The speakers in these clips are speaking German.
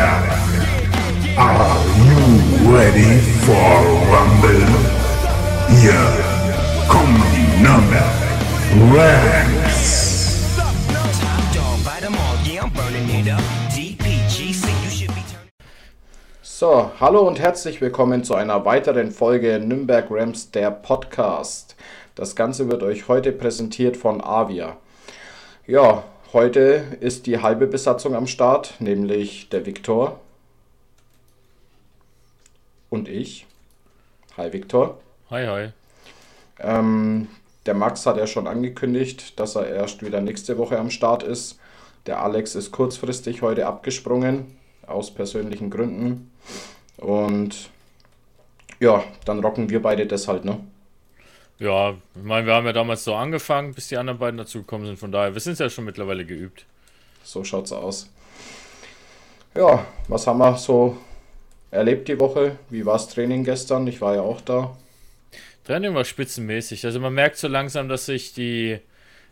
Are you ready for Rumble? Hier kommen die Nürnberg Ranks. So, hallo und herzlich willkommen zu einer weiteren Folge Nürnberg Rams, der Podcast. Das Ganze wird euch heute präsentiert von Avia. Ja, heute ist die halbe Besatzung am Start, nämlich der Viktor und ich. Hi Viktor. Hi, hi. Ähm, der Max hat ja schon angekündigt, dass er erst wieder nächste Woche am Start ist. Der Alex ist kurzfristig heute abgesprungen, aus persönlichen Gründen. Und ja, dann rocken wir beide das halt, ne? Ja, ich meine, wir haben ja damals so angefangen, bis die anderen beiden dazugekommen sind. Von daher, wir sind ja schon mittlerweile geübt. So schaut's aus. Ja, was haben wir so erlebt die Woche? Wie war's Training gestern? Ich war ja auch da. Training war spitzenmäßig. Also man merkt so langsam, dass sich die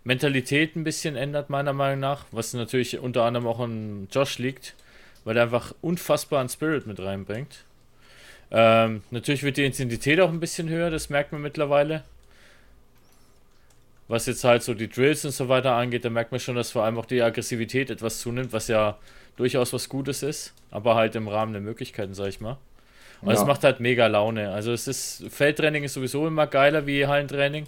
Mentalität ein bisschen ändert, meiner Meinung nach. Was natürlich unter anderem auch an Josh liegt, weil er einfach unfassbaren Spirit mit reinbringt. Ähm, natürlich wird die Intensität auch ein bisschen höher, das merkt man mittlerweile. Was jetzt halt so die Drills und so weiter angeht, da merkt man schon, dass vor allem auch die Aggressivität etwas zunimmt, was ja durchaus was Gutes ist, aber halt im Rahmen der Möglichkeiten, sag ich mal. Und es Ja. macht halt mega Laune. Also es ist, Feldtraining ist sowieso immer geiler wie Hallentraining.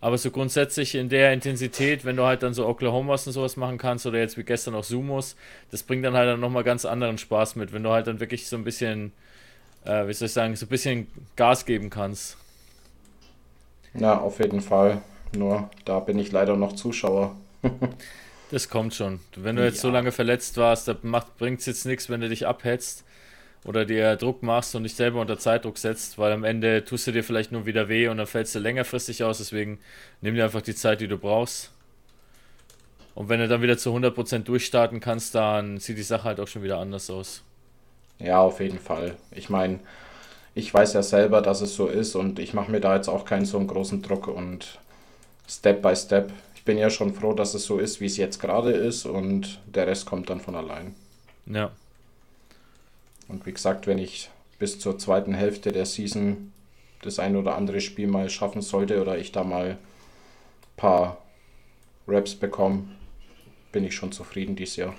Aber so grundsätzlich in der Intensität, wenn du halt dann so Oklahomas und sowas machen kannst oder jetzt wie gestern auch Sumos, das bringt dann halt dann nochmal ganz anderen Spaß mit, wenn du halt dann wirklich so ein bisschen, äh, wie soll ich sagen, so ein bisschen Gas geben kannst. Ja, auf jeden Fall. Nur da bin ich leider noch Zuschauer. Das kommt schon. Wenn du jetzt so Ja. lange verletzt warst, da bringt es jetzt nichts, wenn du dich abhetzt oder dir Druck machst und dich selber unter Zeitdruck setzt, weil am Ende tust du dir vielleicht nur wieder weh und dann fällst du längerfristig aus. Deswegen nimm dir einfach die Zeit, die du brauchst. Und wenn du dann wieder zu 100% durchstarten kannst, dann sieht die Sache halt auch schon wieder anders aus. Ja, auf jeden Fall. Ich meine, ich weiß ja selber, dass es so ist und ich mache mir da jetzt auch keinen so einen großen Druck und Step by Step. Ich bin ja schon froh, dass es so ist, wie es jetzt gerade ist und der Rest kommt dann von allein. Ja, Und wie gesagt, wenn ich bis zur zweiten Hälfte der Season das ein oder andere Spiel mal schaffen sollte oder ich da mal ein paar Raps bekomme, bin ich schon zufrieden dieses Jahr.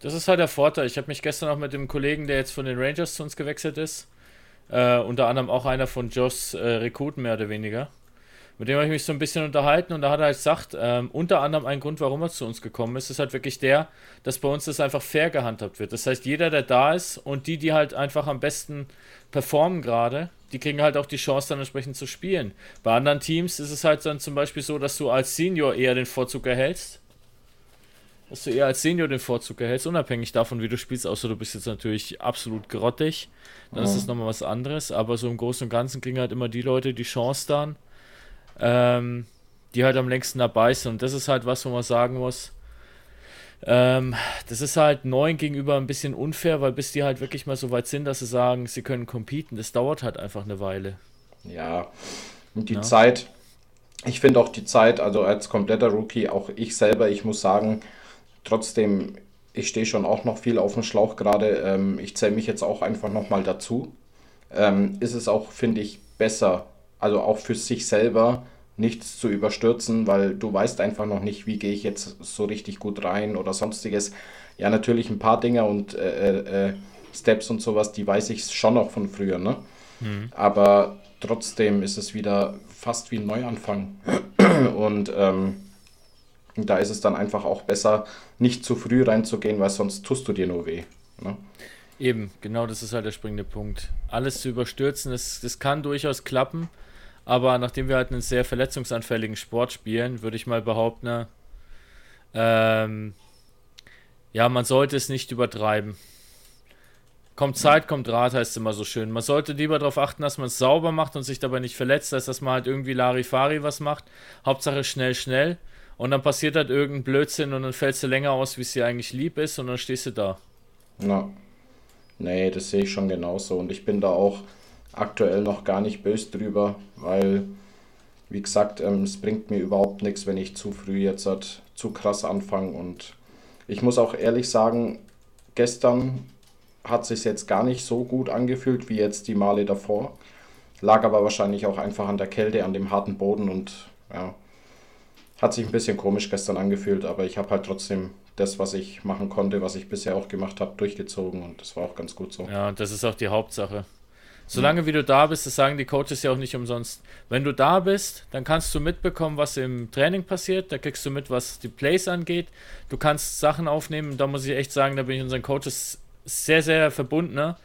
das ist halt der Vorteil. Ich habe mich gestern auch mit dem Kollegen, der jetzt von den Rangers zu uns gewechselt ist, äh, unter anderem auch einer von Joss äh, Rekruten mehr oder weniger. Mit dem habe ich mich so ein bisschen unterhalten und da hat er halt gesagt, ähm, unter anderem ein Grund, warum er zu uns gekommen ist, ist halt wirklich der, dass bei uns das einfach fair gehandhabt wird. Das heißt, jeder, der da ist und die, die halt einfach am besten performen gerade, die kriegen halt auch die Chance, dann entsprechend zu spielen. Bei anderen Teams ist es halt dann zum Beispiel so, dass du als Senior eher den Vorzug erhältst. Dass du eher als Senior den Vorzug erhältst, unabhängig davon, wie du spielst, außer du bist jetzt natürlich absolut grottig. Dann ist das nochmal was anderes. Aber so im Großen und Ganzen kriegen halt immer die Leute die Chance dann, ähm, die halt am längsten dabei sind. Und das ist halt was, wo man sagen muss, ähm, das ist halt neuen gegenüber ein bisschen unfair, weil bis die halt wirklich mal so weit sind, dass sie sagen, sie können competen, das dauert halt einfach eine Weile. Ja, und die Ja. Zeit, ich finde auch die Zeit, also als kompletter Rookie, auch ich selber, ich muss sagen, trotzdem, ich stehe schon auch noch viel auf dem Schlauch gerade. Ähm, ich zähle mich jetzt auch einfach nochmal dazu. Ähm, ist es auch, finde ich, besser, also auch für sich selber nichts zu überstürzen, weil du weißt einfach noch nicht, wie gehe ich jetzt so richtig gut rein oder sonstiges. Ja, natürlich ein paar Dinge und äh, äh, äh, Steps und sowas, die weiß ich schon noch von früher, ne? Aber trotzdem ist es wieder fast wie ein Neuanfang. Und ähm, da ist es dann einfach auch besser, nicht zu früh reinzugehen, weil sonst tust du dir nur weh. Ne? Eben, genau das ist halt der springende Punkt. Alles zu überstürzen, das, das kann durchaus klappen, aber nachdem wir halt einen sehr verletzungsanfälligen Sport spielen, würde ich mal behaupten, ähm, Ja, man sollte es nicht übertreiben. Kommt Zeit, kommt Rat, heißt es immer so schön. Man sollte lieber darauf achten, dass man es sauber macht und sich dabei nicht verletzt, als dass man halt irgendwie Larifari was macht. Hauptsache schnell, schnell. Und dann passiert halt irgendein Blödsinn und dann fällst du länger aus, wie es dir eigentlich lieb ist und dann stehst du da. Ja. Nee, das sehe ich schon genauso. Und ich bin da auch aktuell noch gar nicht böse drüber, weil, wie gesagt, ähm, es bringt mir überhaupt nichts, wenn ich zu früh jetzt halt zu krass anfange. Und ich muss auch ehrlich sagen, gestern hat sich jetzt gar nicht so gut angefühlt wie jetzt die Male davor. Lag aber wahrscheinlich auch einfach an der Kälte, an dem harten Boden und ja, hat sich ein bisschen komisch gestern angefühlt, aber ich habe halt trotzdem das, was ich machen konnte, was ich bisher auch gemacht habe, durchgezogen und das war auch ganz gut so. Ja, das ist auch die Hauptsache. Solange mhm. wie du da bist, das sagen die Coaches ja auch nicht umsonst. Wenn du da bist, dann kannst du mitbekommen, was im Training passiert. Da kriegst du mit, was die Plays angeht. Du kannst Sachen aufnehmen. Da muss ich echt sagen, da bin ich unseren Coaches sehr, sehr verbunden, ne?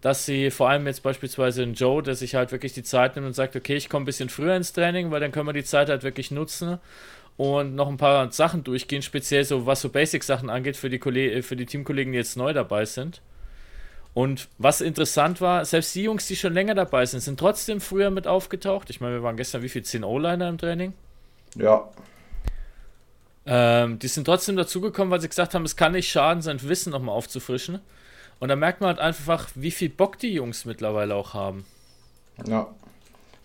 dass sie vor allem jetzt beispielsweise in Joe, der sich halt wirklich die Zeit nimmt und sagt, okay, ich komme ein bisschen früher ins Training, weil dann können wir die Zeit halt wirklich nutzen und noch ein paar Sachen durchgehen, speziell so was so Basic-Sachen angeht für die, Kolleg für die Teamkollegen, die jetzt neu dabei sind. Und was interessant war, selbst die Jungs, die schon länger dabei sind, sind trotzdem früher mit aufgetaucht. Ich meine, wir waren gestern wie viel? 10 O-Liner im Training? Ja. Ähm, die sind trotzdem dazugekommen, weil sie gesagt haben, es kann nicht schaden, sein Wissen nochmal aufzufrischen. Und da merkt man halt einfach, wie viel Bock die Jungs mittlerweile auch haben. Ja.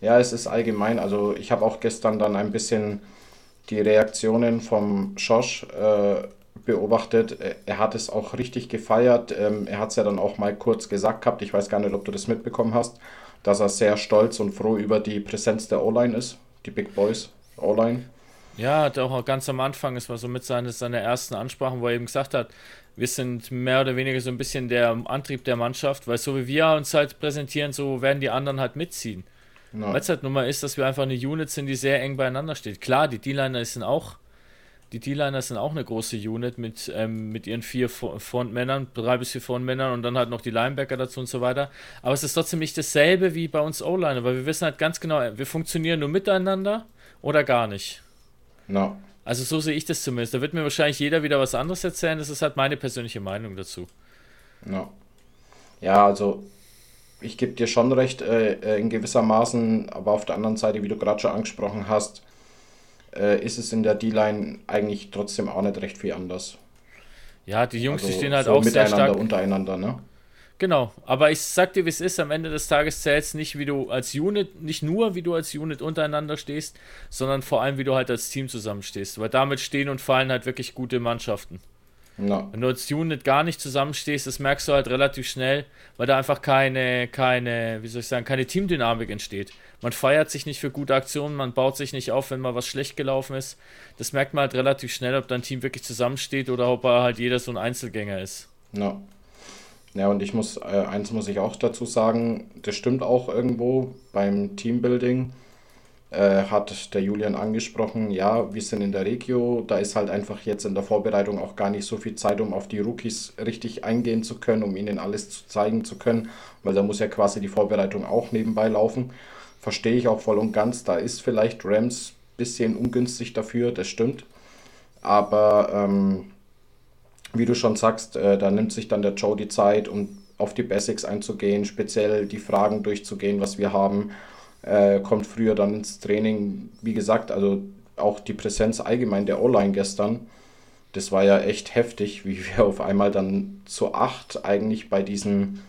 Ja, es ist allgemein. Also ich habe auch gestern dann ein bisschen die Reaktionen vom Josh äh, beobachtet. Er hat es auch richtig gefeiert. Ähm, er hat es ja dann auch mal kurz gesagt gehabt. Ich weiß gar nicht, ob du das mitbekommen hast, dass er sehr stolz und froh über die Präsenz der O-Line ist. Die Big Boys O-Line. Ja, auch ganz am Anfang, es war so mit seiner, seiner ersten Ansprachen, wo er eben gesagt hat, wir sind mehr oder weniger so ein bisschen der Antrieb der Mannschaft, weil so wie wir uns halt präsentieren, so werden die anderen halt mitziehen. Weil es halt nun mal ist, dass wir einfach eine Unit sind, die sehr eng beieinander steht. Klar, die D-Liner sind auch, die D-Liner sind auch eine große Unit mit, ähm, mit ihren vier Frontmännern, drei bis vier Frontmännern und dann halt noch die Linebacker dazu und so weiter. Aber es ist trotzdem nicht dasselbe wie bei uns O-Liner, weil wir wissen halt ganz genau, wir funktionieren nur miteinander oder gar nicht. No. Also so sehe ich das zumindest. Da wird mir wahrscheinlich jeder wieder was anderes erzählen. Das ist halt meine persönliche Meinung dazu. No. Ja, also ich gebe dir schon recht, äh, äh, in gewisser Maßen, aber auf der anderen Seite, wie du gerade schon angesprochen hast, äh, ist es in der D-Line eigentlich trotzdem auch nicht recht viel anders. Ja, die Jungs, also, die stehen halt so auch sehr stark untereinander, ne? Genau, aber ich sag dir, wie es ist, am Ende des Tages zählt es nicht, wie du als Unit, nicht nur, wie du als Unit untereinander stehst, sondern vor allem, wie du halt als Team zusammenstehst. Weil damit stehen und fallen halt wirklich gute Mannschaften. No. Wenn du als Unit gar nicht zusammenstehst, das merkst du halt relativ schnell, weil da einfach keine, keine, wie soll ich sagen, keine Teamdynamik entsteht. Man feiert sich nicht für gute Aktionen, man baut sich nicht auf, wenn mal was schlecht gelaufen ist. Das merkt man halt relativ schnell, ob dein Team wirklich zusammensteht oder ob halt jeder so ein Einzelgänger ist. No. Ja, und ich muss, äh, eins muss ich auch dazu sagen, das stimmt auch irgendwo beim Teambuilding. Äh, hat der Julian angesprochen, ja, wir sind in der Regio, da ist halt einfach jetzt in der Vorbereitung auch gar nicht so viel Zeit, um auf die Rookies richtig eingehen zu können, um ihnen alles zu zeigen zu können, weil da muss ja quasi die Vorbereitung auch nebenbei laufen. Verstehe ich auch voll und ganz, da ist vielleicht Rams ein bisschen ungünstig dafür, das stimmt. Aber ähm, wie du schon sagst, äh, da nimmt sich dann der Joe die Zeit, um auf die Basics einzugehen, speziell die Fragen durchzugehen, was wir haben. Äh, kommt früher dann ins Training. Wie gesagt, also auch die Präsenz allgemein der O-Line gestern, das war ja echt heftig, wie wir auf einmal dann zu acht eigentlich bei diesem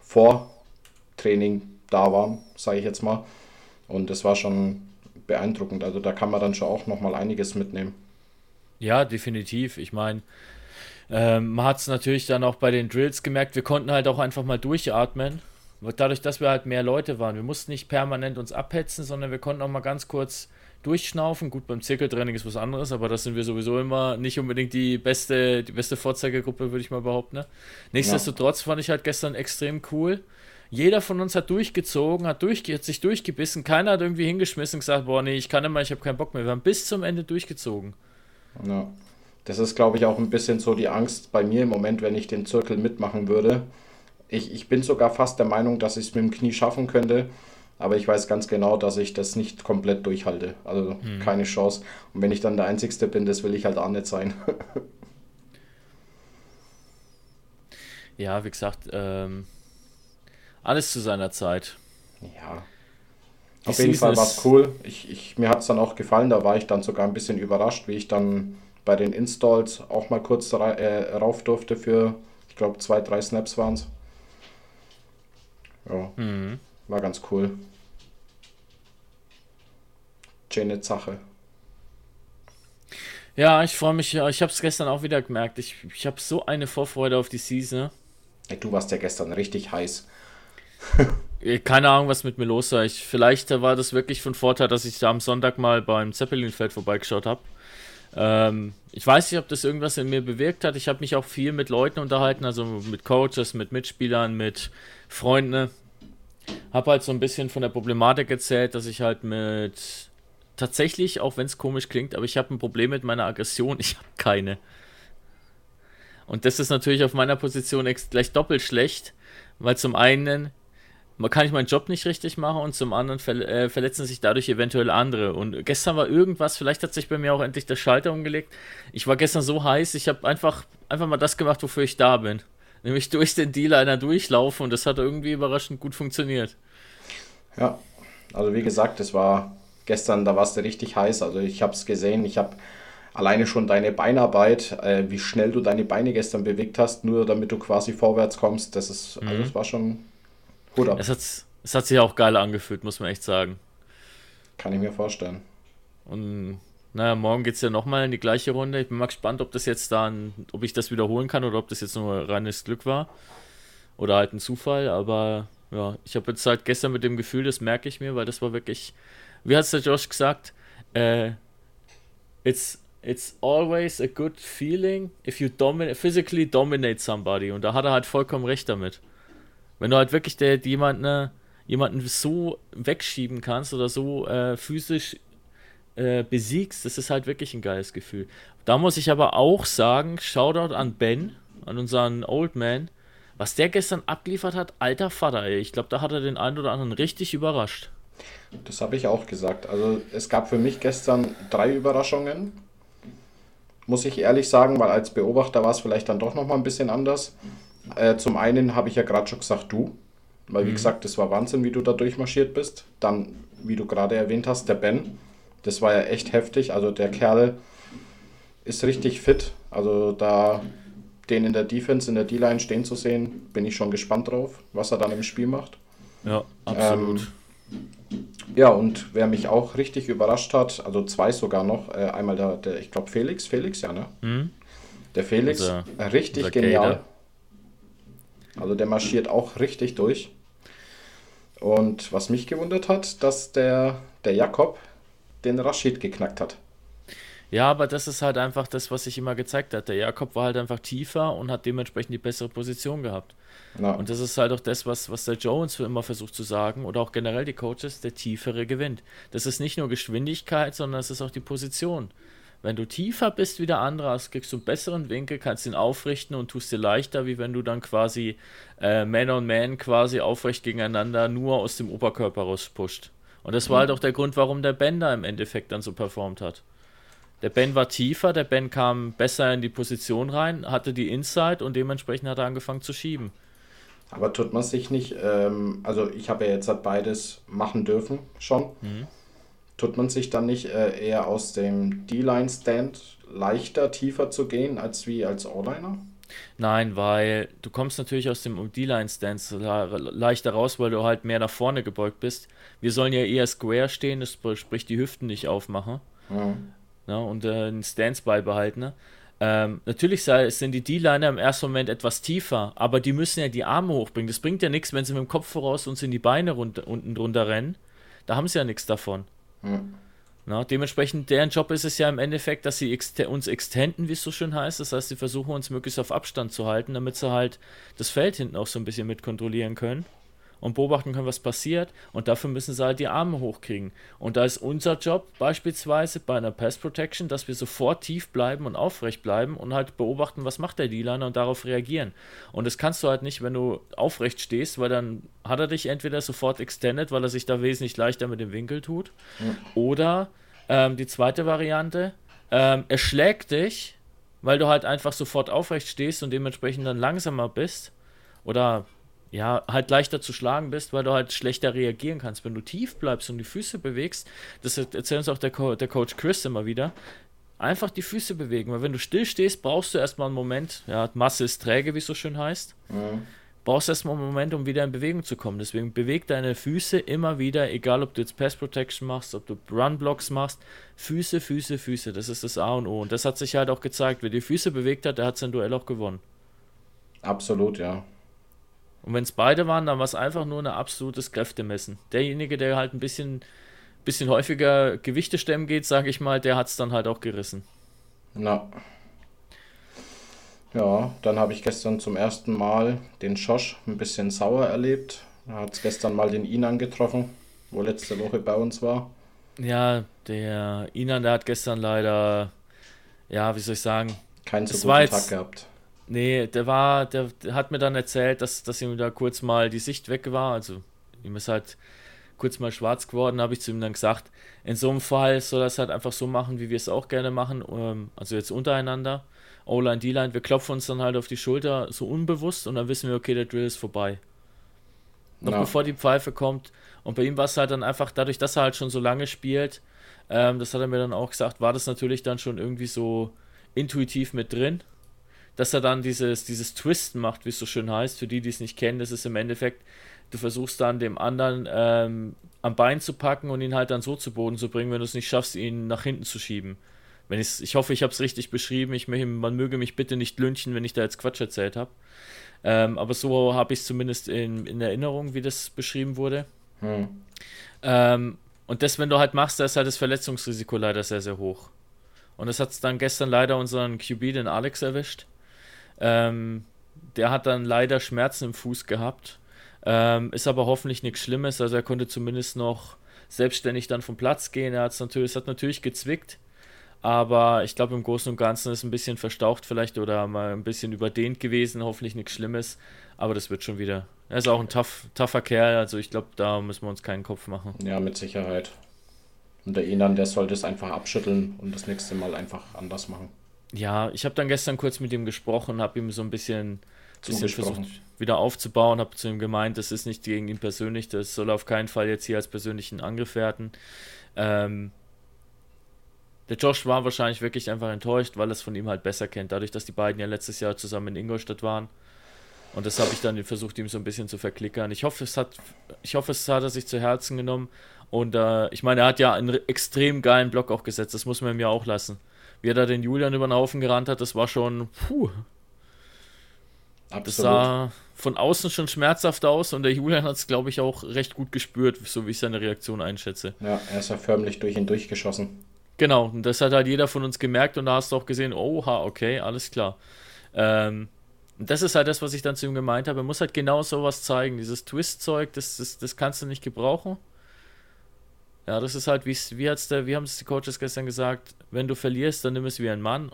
Vortraining da waren, sage ich jetzt mal. Und das war schon beeindruckend. Also da kann man dann schon auch nochmal einiges mitnehmen. Ja, definitiv. Ich meine, ähm, man hat es natürlich dann auch bei den Drills gemerkt, wir konnten halt auch einfach mal durchatmen. Dadurch, dass wir halt mehr Leute waren. Wir mussten nicht permanent uns abhetzen, sondern wir konnten auch mal ganz kurz durchschnaufen. Gut, beim Zirkeltraining ist was anderes, aber das sind wir sowieso immer nicht unbedingt die beste, die beste Vorzeigegruppe, würde ich mal behaupten. Ne? Nichtsdestotrotz fand ich halt gestern extrem cool. Jeder von uns hat durchgezogen, hat, durch, hat sich durchgebissen. Keiner hat irgendwie hingeschmissen und gesagt, boah, nee, ich kann immer, ich habe keinen Bock mehr. Wir haben bis zum Ende durchgezogen. Ja. Das ist, glaube ich, auch ein bisschen so die Angst bei mir im Moment, wenn ich den Zirkel mitmachen würde. Ich, ich bin sogar fast der Meinung, dass ich es mit dem Knie schaffen könnte, aber ich weiß ganz genau, dass ich das nicht komplett durchhalte. Also hm. keine Chance. Und wenn ich dann der Einzige bin, das will ich halt auch nicht sein. Ja, wie gesagt, ähm, alles zu seiner Zeit. Ja. Auf jeden Fall war es cool. Ich, ich, mir hat es dann auch gefallen. Da war ich dann sogar ein bisschen überrascht, wie ich dann bei den Installs auch mal kurz äh, rauf durfte für, ich glaube, zwei, drei Snaps waren es. Ja, mhm. war ganz cool. Schöne Sache. Ja, ich freue mich. Ich habe es gestern auch wieder gemerkt. Ich, ich habe so eine Vorfreude auf die Season. Du warst ja gestern richtig heiß. Keine Ahnung, was mit mir los war. Ich, vielleicht war das wirklich von Vorteil, dass ich da am Sonntag mal beim Zeppelinfeld vorbeigeschaut habe. Ähm, ich weiß nicht, ob das irgendwas in mir bewirkt hat. Ich habe mich auch viel mit Leuten unterhalten, also mit Coaches, mit Mitspielern, mit Freunden. Habe halt so ein bisschen von der Problematik erzählt, dass ich halt mit tatsächlich, auch wenn es komisch klingt, aber ich habe ein Problem mit meiner Aggression. Ich habe keine. Und das ist natürlich auf meiner Position gleich doppelt schlecht, weil zum einen kann ich meinen Job nicht richtig machen und zum anderen ver äh, verletzen sich dadurch eventuell andere. Und gestern war irgendwas, vielleicht hat sich bei mir auch endlich der Schalter umgelegt. Ich war gestern so heiß, ich habe einfach, einfach mal das gemacht, wofür ich da bin. Nämlich durch den Dealer einer durchlaufen und das hat irgendwie überraschend gut funktioniert. Ja, also wie gesagt, es war gestern, da warst du richtig heiß. Also ich habe es gesehen, ich habe alleine schon deine Beinarbeit, äh, wie schnell du deine Beine gestern bewegt hast, nur damit du quasi vorwärts kommst. Das ist, mhm. also es war schon Hut ab. Es hat, es hat sich auch geil angefühlt, muss man echt sagen. Kann ich mir vorstellen. Und naja, morgen geht es ja nochmal in die gleiche Runde. Ich bin mal gespannt, ob das jetzt dann, ob ich das wiederholen kann oder ob das jetzt nur reines Glück war. Oder halt ein Zufall. Aber ja, ich habe jetzt halt gestern mit dem Gefühl, das merke ich mir, weil das war wirklich, wie hat es der Josh gesagt? Äh, it's, it's always a good feeling if you dominate, physically dominate somebody. Und da hat er halt vollkommen recht damit. Wenn du halt wirklich der, jemanden, ne, jemanden so wegschieben kannst oder so äh, physisch äh, besiegst, das ist halt wirklich ein geiles Gefühl. Da muss ich aber auch sagen, Shoutout an Ben, an unseren Old Man, was der gestern abgeliefert hat, alter Vater, ey. Ich glaube, da hat er den einen oder anderen richtig überrascht. Das habe ich auch gesagt. Also es gab für mich gestern drei Überraschungen. Muss ich ehrlich sagen, weil als Beobachter war es vielleicht dann doch nochmal ein bisschen anders. Äh, zum einen habe ich ja gerade schon gesagt, du. Weil, wie mhm. gesagt, das war Wahnsinn, wie du da durchmarschiert bist. Dann, wie du gerade erwähnt hast, der Ben. Das war ja echt heftig. Also, der Kerl ist richtig fit. Also, da den in der Defense, in der D-Line stehen zu sehen, bin ich schon gespannt drauf, was er dann im Spiel macht. Ja, absolut. Ähm, ja, und wer mich auch richtig überrascht hat, also zwei sogar noch, äh, einmal der, der ich glaube Felix, Felix, ja, ne? Mhm. Der Felix, unser, richtig unser genial. Kader. Also der marschiert auch richtig durch. Und was mich gewundert hat, dass der, der Jakob den Rashid geknackt hat. Ja, aber das ist halt einfach das, was sich immer gezeigt hat. Der Jakob war halt einfach tiefer und hat dementsprechend die bessere Position gehabt. Ja. Und das ist halt auch das, was, was der Jones immer versucht zu sagen oder auch generell die Coaches, der Tiefere gewinnt. Das ist nicht nur Geschwindigkeit, sondern es ist auch die Position. Wenn du tiefer bist wie der andere, hast, kriegst du einen besseren Winkel, kannst ihn aufrichten und tust dir leichter, wie wenn du dann quasi äh, Man on Man quasi aufrecht gegeneinander nur aus dem Oberkörper rauspusht. Und das war halt auch der Grund, warum der Ben da im Endeffekt dann so performt hat. Der Ben war tiefer, der Ben kam besser in die Position rein, hatte die Inside und dementsprechend hat er angefangen zu schieben. Aber tut man sich nicht, ähm, also ich habe ja jetzt halt beides machen dürfen schon. Mhm. Tut man sich dann nicht äh, eher aus dem D-Line-Stand leichter, tiefer zu gehen, als wie als O-Liner? Nein, weil du kommst natürlich aus dem D-Line-Stand leichter raus, weil du halt mehr nach vorne gebeugt bist. Wir sollen ja eher square stehen, das sprich die Hüften nicht aufmachen. Ja, und äh, einen Stance beibehalten. Ne? Ähm, natürlich sind die D-Liner im ersten Moment etwas tiefer, aber die müssen ja die Arme hochbringen. Das bringt ja nichts, wenn sie mit dem Kopf voraus uns in die Beine runter, unten drunter rennen. Da haben sie ja nichts davon. Mhm. Na, dementsprechend, deren Job ist es ja im Endeffekt, dass sie ext uns extenden, wie es so schön heißt. Das heißt, sie versuchen uns möglichst auf Abstand zu halten, damit sie halt das Feld hinten auch so ein bisschen mit kontrollieren können und beobachten können, was passiert. Und dafür müssen sie halt die Arme hochkriegen. Und da ist unser Job beispielsweise bei einer Pass Protection, dass wir sofort tief bleiben und aufrecht bleiben und halt beobachten, was macht der D-Liner und darauf reagieren. Und das kannst du halt nicht, wenn du aufrecht stehst, weil dann hat er dich entweder sofort extended, weil er sich da wesentlich leichter mit dem Winkel tut. Mhm. Oder ähm, die zweite Variante, ähm, er schlägt dich, weil du halt einfach sofort aufrecht stehst und dementsprechend dann langsamer bist oder ja, halt leichter zu schlagen bist, weil du halt schlechter reagieren kannst. Wenn du tief bleibst und die Füße bewegst, das erzählt uns auch der, Co der Coach Chris immer wieder, einfach die Füße bewegen, weil wenn du still stehst, brauchst du erstmal einen Moment, ja, Masse ist träge, wie es so schön heißt, mhm. brauchst erstmal einen Moment, um wieder in Bewegung zu kommen. Deswegen beweg deine Füße immer wieder, egal ob du jetzt Pass Protection machst, ob du Run Blocks machst, Füße, Füße, Füße, das ist das A und O. Und das hat sich halt auch gezeigt, wer die Füße bewegt hat, der hat sein Duell auch gewonnen. Absolut, ja. Und wenn es beide waren, dann war es einfach nur ein absolutes Kräftemessen. Derjenige, der halt ein bisschen, bisschen häufiger Gewichte stemmen geht, sage ich mal, der hat es dann halt auch gerissen. Na. Ja, dann habe ich gestern zum ersten Mal den Schosch ein bisschen sauer erlebt. Er hat es gestern mal den Inan getroffen, wo letzte Woche bei uns war. Ja, der Inan, der hat gestern leider, ja, wie soll ich sagen, keinen so guten Tag gehabt. Nee, der war, der, der, hat mir dann erzählt, dass, dass ihm da kurz mal die Sicht weg war. Also ihm ist halt kurz mal schwarz geworden, habe ich zu ihm dann gesagt, in so einem Fall soll er es halt einfach so machen, wie wir es auch gerne machen, ähm, also jetzt untereinander. O-Line, D-Line, wir klopfen uns dann halt auf die Schulter so unbewusst und dann wissen wir, okay, der Drill ist vorbei. Noch ja. bevor die Pfeife kommt. Und bei ihm war es halt dann einfach, dadurch, dass er halt schon so lange spielt, ähm, das hat er mir dann auch gesagt, war das natürlich dann schon irgendwie so intuitiv mit drin dass er dann dieses, dieses Twisten macht, wie es so schön heißt. Für die, die es nicht kennen, das ist im Endeffekt, du versuchst dann dem anderen ähm, am Bein zu packen und ihn halt dann so zu Boden zu bringen, wenn du es nicht schaffst, ihn nach hinten zu schieben. Wenn ich hoffe, ich habe es richtig beschrieben. Ich, man möge mich bitte nicht lünchen, wenn ich da jetzt Quatsch erzählt habe. Ähm, aber so habe ich es zumindest in, in Erinnerung, wie das beschrieben wurde. Hm. Ähm, und das, wenn du halt machst, da ist halt das Verletzungsrisiko leider sehr, sehr hoch. Und das hat es dann gestern leider unseren QB, den Alex, erwischt. Ähm, der hat dann leider Schmerzen im Fuß gehabt. Ähm, ist aber hoffentlich nichts Schlimmes. Also er konnte zumindest noch selbstständig dann vom Platz gehen. Er hat's natürlich, es hat natürlich gezwickt. Aber ich glaube, im Großen und Ganzen ist ein bisschen verstaucht vielleicht oder mal ein bisschen überdehnt gewesen. Hoffentlich nichts Schlimmes. Aber das wird schon wieder. Er ist auch ein tough, tougher Kerl. Also ich glaube, da müssen wir uns keinen Kopf machen. Ja, mit Sicherheit. Und der Enan, der sollte es einfach abschütteln und das nächste Mal einfach anders machen ja, ich habe dann gestern kurz mit ihm gesprochen, habe ihm so ein bisschen, bisschen versucht wieder aufzubauen, habe zu ihm gemeint, das ist nicht gegen ihn persönlich, das soll auf keinen Fall jetzt hier als persönlichen Angriff werden. Ähm, der Josh war wahrscheinlich wirklich einfach enttäuscht, weil er es von ihm halt besser kennt, dadurch, dass die beiden ja letztes Jahr zusammen in Ingolstadt waren. Und das habe ich dann versucht, ihm so ein bisschen zu verklickern. Ich hoffe, es hat, ich hoffe, es hat er sich zu Herzen genommen. Und äh, ich meine, er hat ja einen extrem geilen Block auch gesetzt, das muss man ihm ja auch lassen wie er da den Julian über den Haufen gerannt hat, das war schon, puh. Absolut. Das sah von außen schon schmerzhaft aus und der Julian hat es, glaube ich, auch recht gut gespürt, so wie ich seine Reaktion einschätze. Ja, er ist ja förmlich durch ihn durchgeschossen. Genau, und das hat halt jeder von uns gemerkt und da hast du auch gesehen, oha, okay, alles klar. Ähm, und das ist halt das, was ich dann zu ihm gemeint habe. Er muss halt genau sowas zeigen. Dieses Twist-Zeug, das, das, das kannst du nicht gebrauchen. Ja, das ist halt, wie, wie, hat's der, wie haben es die Coaches gestern gesagt, wenn du verlierst, dann nimm es wie ein Mann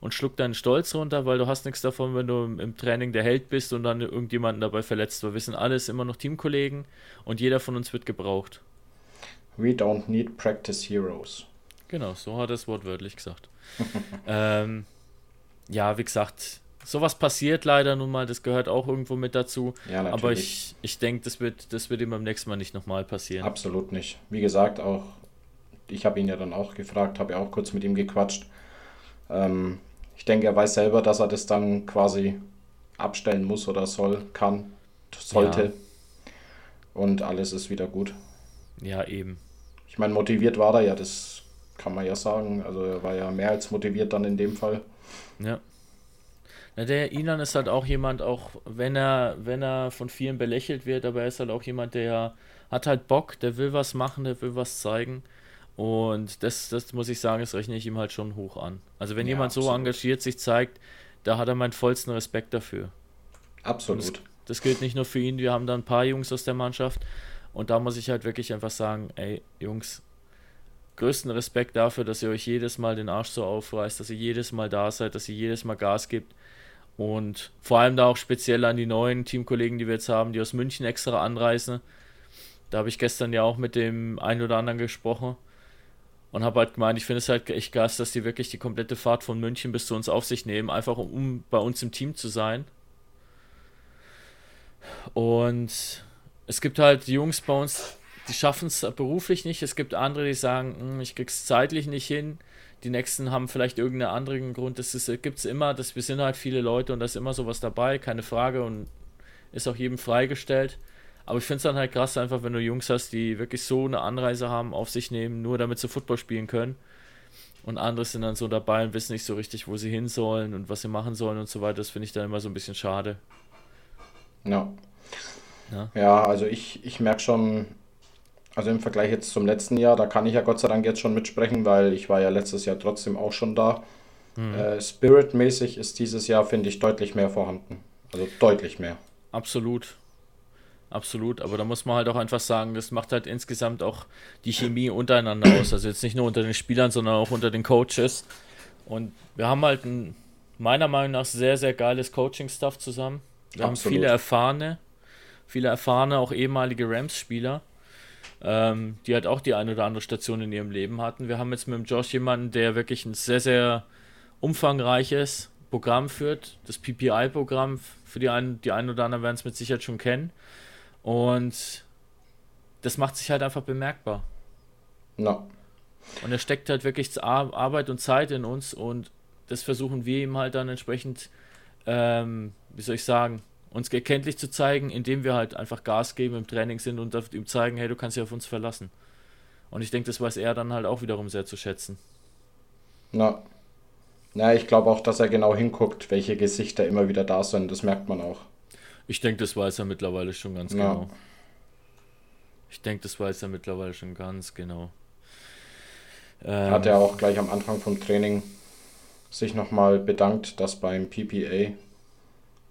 und schluck deinen Stolz runter, weil du hast nichts davon, wenn du im, Training der Held bist und dann irgendjemanden dabei verletzt. Wir sind alles immer noch Teamkollegen und jeder von uns wird gebraucht. We don't need practice heroes. Genau, so hat er es wortwörtlich gesagt. ähm, ja, wie gesagt, sowas passiert leider nun mal, das gehört auch irgendwo mit dazu. Ja, natürlich. Aber ich, ich denke, das wird, das wird ihm beim nächsten Mal nicht nochmal passieren. Absolut nicht. Wie gesagt, auch, ich habe ihn ja dann auch gefragt, habe ja auch kurz mit ihm gequatscht. Ähm, ich denke, er weiß selber, dass er das dann quasi abstellen muss oder soll, kann, sollte. Ja. Und alles ist wieder gut. Ja, eben. Ich meine, motiviert war er ja, das kann man ja sagen. Also er war ja mehr als motiviert dann in dem Fall. Ja. Na, der Inan ist halt auch jemand, auch wenn er, wenn er von vielen belächelt wird, aber er ist halt auch jemand, der hat halt Bock, der will was machen, der will was zeigen. Und das, das muss ich sagen, das rechne ich ihm halt schon hoch an. Also wenn ja, jemand absolut. so engagiert sich zeigt, da hat er meinen vollsten Respekt dafür. Absolut. Das, das, gilt nicht nur für ihn, wir haben da ein paar Jungs aus der Mannschaft. Und da muss ich halt wirklich einfach sagen, ey, Jungs, größten Respekt dafür, dass ihr euch jedes Mal den Arsch so aufreißt, dass ihr jedes Mal da seid, dass ihr jedes Mal Gas gibt. Und vor allem da auch speziell an die neuen Teamkollegen, die wir jetzt haben, die aus München extra anreisen. Da habe ich gestern ja auch mit dem einen oder anderen gesprochen und habe halt gemeint, ich finde es halt echt krass, dass die wirklich die komplette Fahrt von München bis zu uns auf sich nehmen, einfach um, um bei uns im Team zu sein. Und es gibt halt Jungs bei uns, die schaffen es beruflich nicht. Es gibt andere, die sagen, hm, ich krieg's zeitlich nicht hin. Die nächsten haben vielleicht irgendeinen anderen Grund. Das gibt es immer, dass wir sind halt viele Leute und da ist immer sowas dabei, keine Frage und ist auch jedem freigestellt. Aber ich finde es dann halt krass, einfach wenn du Jungs hast, die wirklich so eine Anreise haben, auf sich nehmen, nur damit sie Football spielen können. Und andere sind dann so dabei und wissen nicht so richtig, wo sie hin sollen und was sie machen sollen und so weiter. Das finde ich dann immer so ein bisschen schade. Ja. Ja, ja also ich, ich merke schon, also im Vergleich jetzt zum letzten Jahr, da kann ich ja Gott sei Dank jetzt schon mitsprechen, weil ich war ja letztes Jahr trotzdem auch schon da. Mhm. Äh, Spirit-mäßig ist dieses Jahr, finde ich, deutlich mehr vorhanden. Also deutlich mehr. Absolut. Absolut, aber da muss man halt auch einfach sagen, das macht halt insgesamt auch die Chemie untereinander aus. Also jetzt nicht nur unter den Spielern, sondern auch unter den Coaches. Und wir haben halt ein, meiner Meinung nach, sehr, sehr geiles Coaching-Stuff zusammen. Wir Absolut. haben viele erfahrene, viele erfahrene, auch ehemalige Rams-Spieler, ähm, die halt auch die eine oder andere Station in ihrem Leben hatten. Wir haben jetzt mit dem Josh jemanden, der wirklich ein sehr, sehr umfangreiches Programm führt, das PPI-Programm. Für die einen, die einen oder anderen werden es mit Sicherheit schon kennen. Und das macht sich halt einfach bemerkbar. No. Und er steckt halt wirklich Arbeit und Zeit in uns und das versuchen wir ihm halt dann entsprechend, ähm, wie soll ich sagen, uns erkenntlich zu zeigen, indem wir halt einfach Gas geben im Training sind und ihm zeigen, hey, du kannst dich auf uns verlassen. Und ich denke, das weiß er dann halt auch wiederum sehr zu schätzen. Na. Na, ich glaube auch, dass er genau hinguckt, welche Gesichter immer wieder da sind. Das merkt man auch. Ich denke, das weiß er mittlerweile schon ganz ja. genau. Ich denke, das weiß er mittlerweile schon ganz genau. Ähm, Hat er auch gleich am Anfang vom Training sich nochmal bedankt, dass beim PPA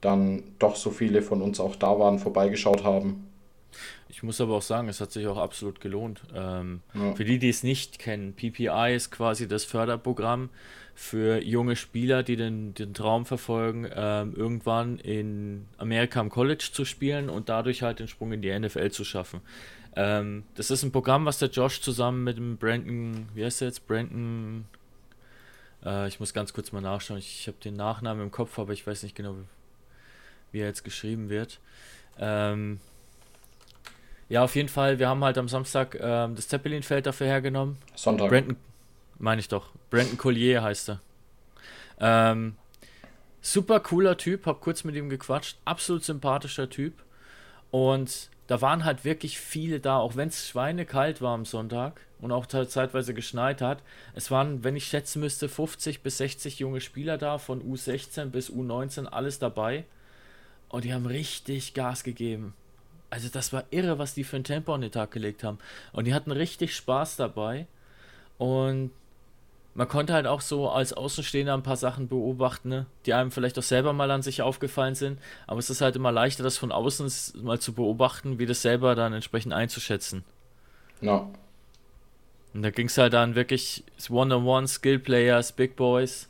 dann doch so viele von uns auch da waren, vorbeigeschaut haben. Ich muss aber auch sagen, es hat sich auch absolut gelohnt. Ähm, ja. Für die, die es nicht kennen, PPI ist quasi das Förderprogramm für junge Spieler, die den, den Traum verfolgen, ähm, irgendwann in Amerika am College zu spielen und dadurch halt den Sprung in die NFL zu schaffen. Ähm, das ist ein Programm, was der Josh zusammen mit dem Brandon, wie heißt der jetzt? Brandon, äh, ich muss ganz kurz mal nachschauen. Ich, ich habe den Nachnamen im Kopf, aber ich weiß nicht genau, wie, er jetzt geschrieben wird. Ähm, ja, auf jeden Fall, wir haben halt am Samstag ähm, das Zeppelin-Feld dafür hergenommen. Sonntag. Brandon, meine ich doch. Brandon Collier heißt er. Ähm, super cooler Typ, hab kurz mit ihm gequatscht. Absolut sympathischer Typ. Und da waren halt wirklich viele da, auch wenn es schweinekalt war am Sonntag und auch zeitweise geschneit hat. Es waren, wenn ich schätzen müsste, 50 bis 60 junge Spieler da, von U16 bis U19, alles dabei. Und die haben richtig Gas gegeben. Also das war irre, was die für ein Tempo an den Tag gelegt haben. Und die hatten richtig Spaß dabei. Und man konnte halt auch so als Außenstehender ein paar Sachen beobachten, ne, die einem vielleicht auch selber mal an sich aufgefallen sind. Aber es ist halt immer leichter, das von außen mal zu beobachten, wie das selber dann entsprechend einzuschätzen. Ja. Und da ging es halt dann wirklich One-on-One, Skill-Players, Big Boys.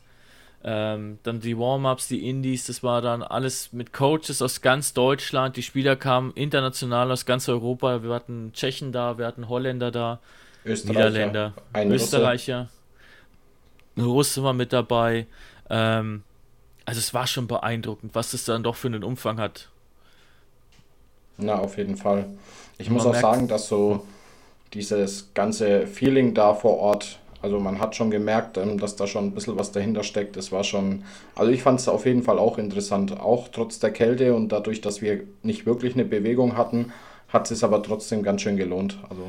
Ähm, dann die Warm-Ups, die Indies, das war dann alles mit Coaches aus ganz Deutschland. Die Spieler kamen international aus ganz Europa. Wir hatten Tschechen da, wir hatten Holländer da, Niederländer, Österreicher. Russe. Russe war mit dabei. Ähm, also es war schon beeindruckend, was es dann doch für einen Umfang hat. Na, auf jeden Fall. Ich muss auch sagen, dass so dieses ganze Feeling da vor Ort also man hat schon gemerkt, ähm, dass da schon ein bisschen was dahinter steckt. Es war schon, also ich fand es auf jeden Fall auch interessant, auch trotz der Kälte und dadurch, dass wir nicht wirklich eine Bewegung hatten, hat es aber trotzdem ganz schön gelohnt. Also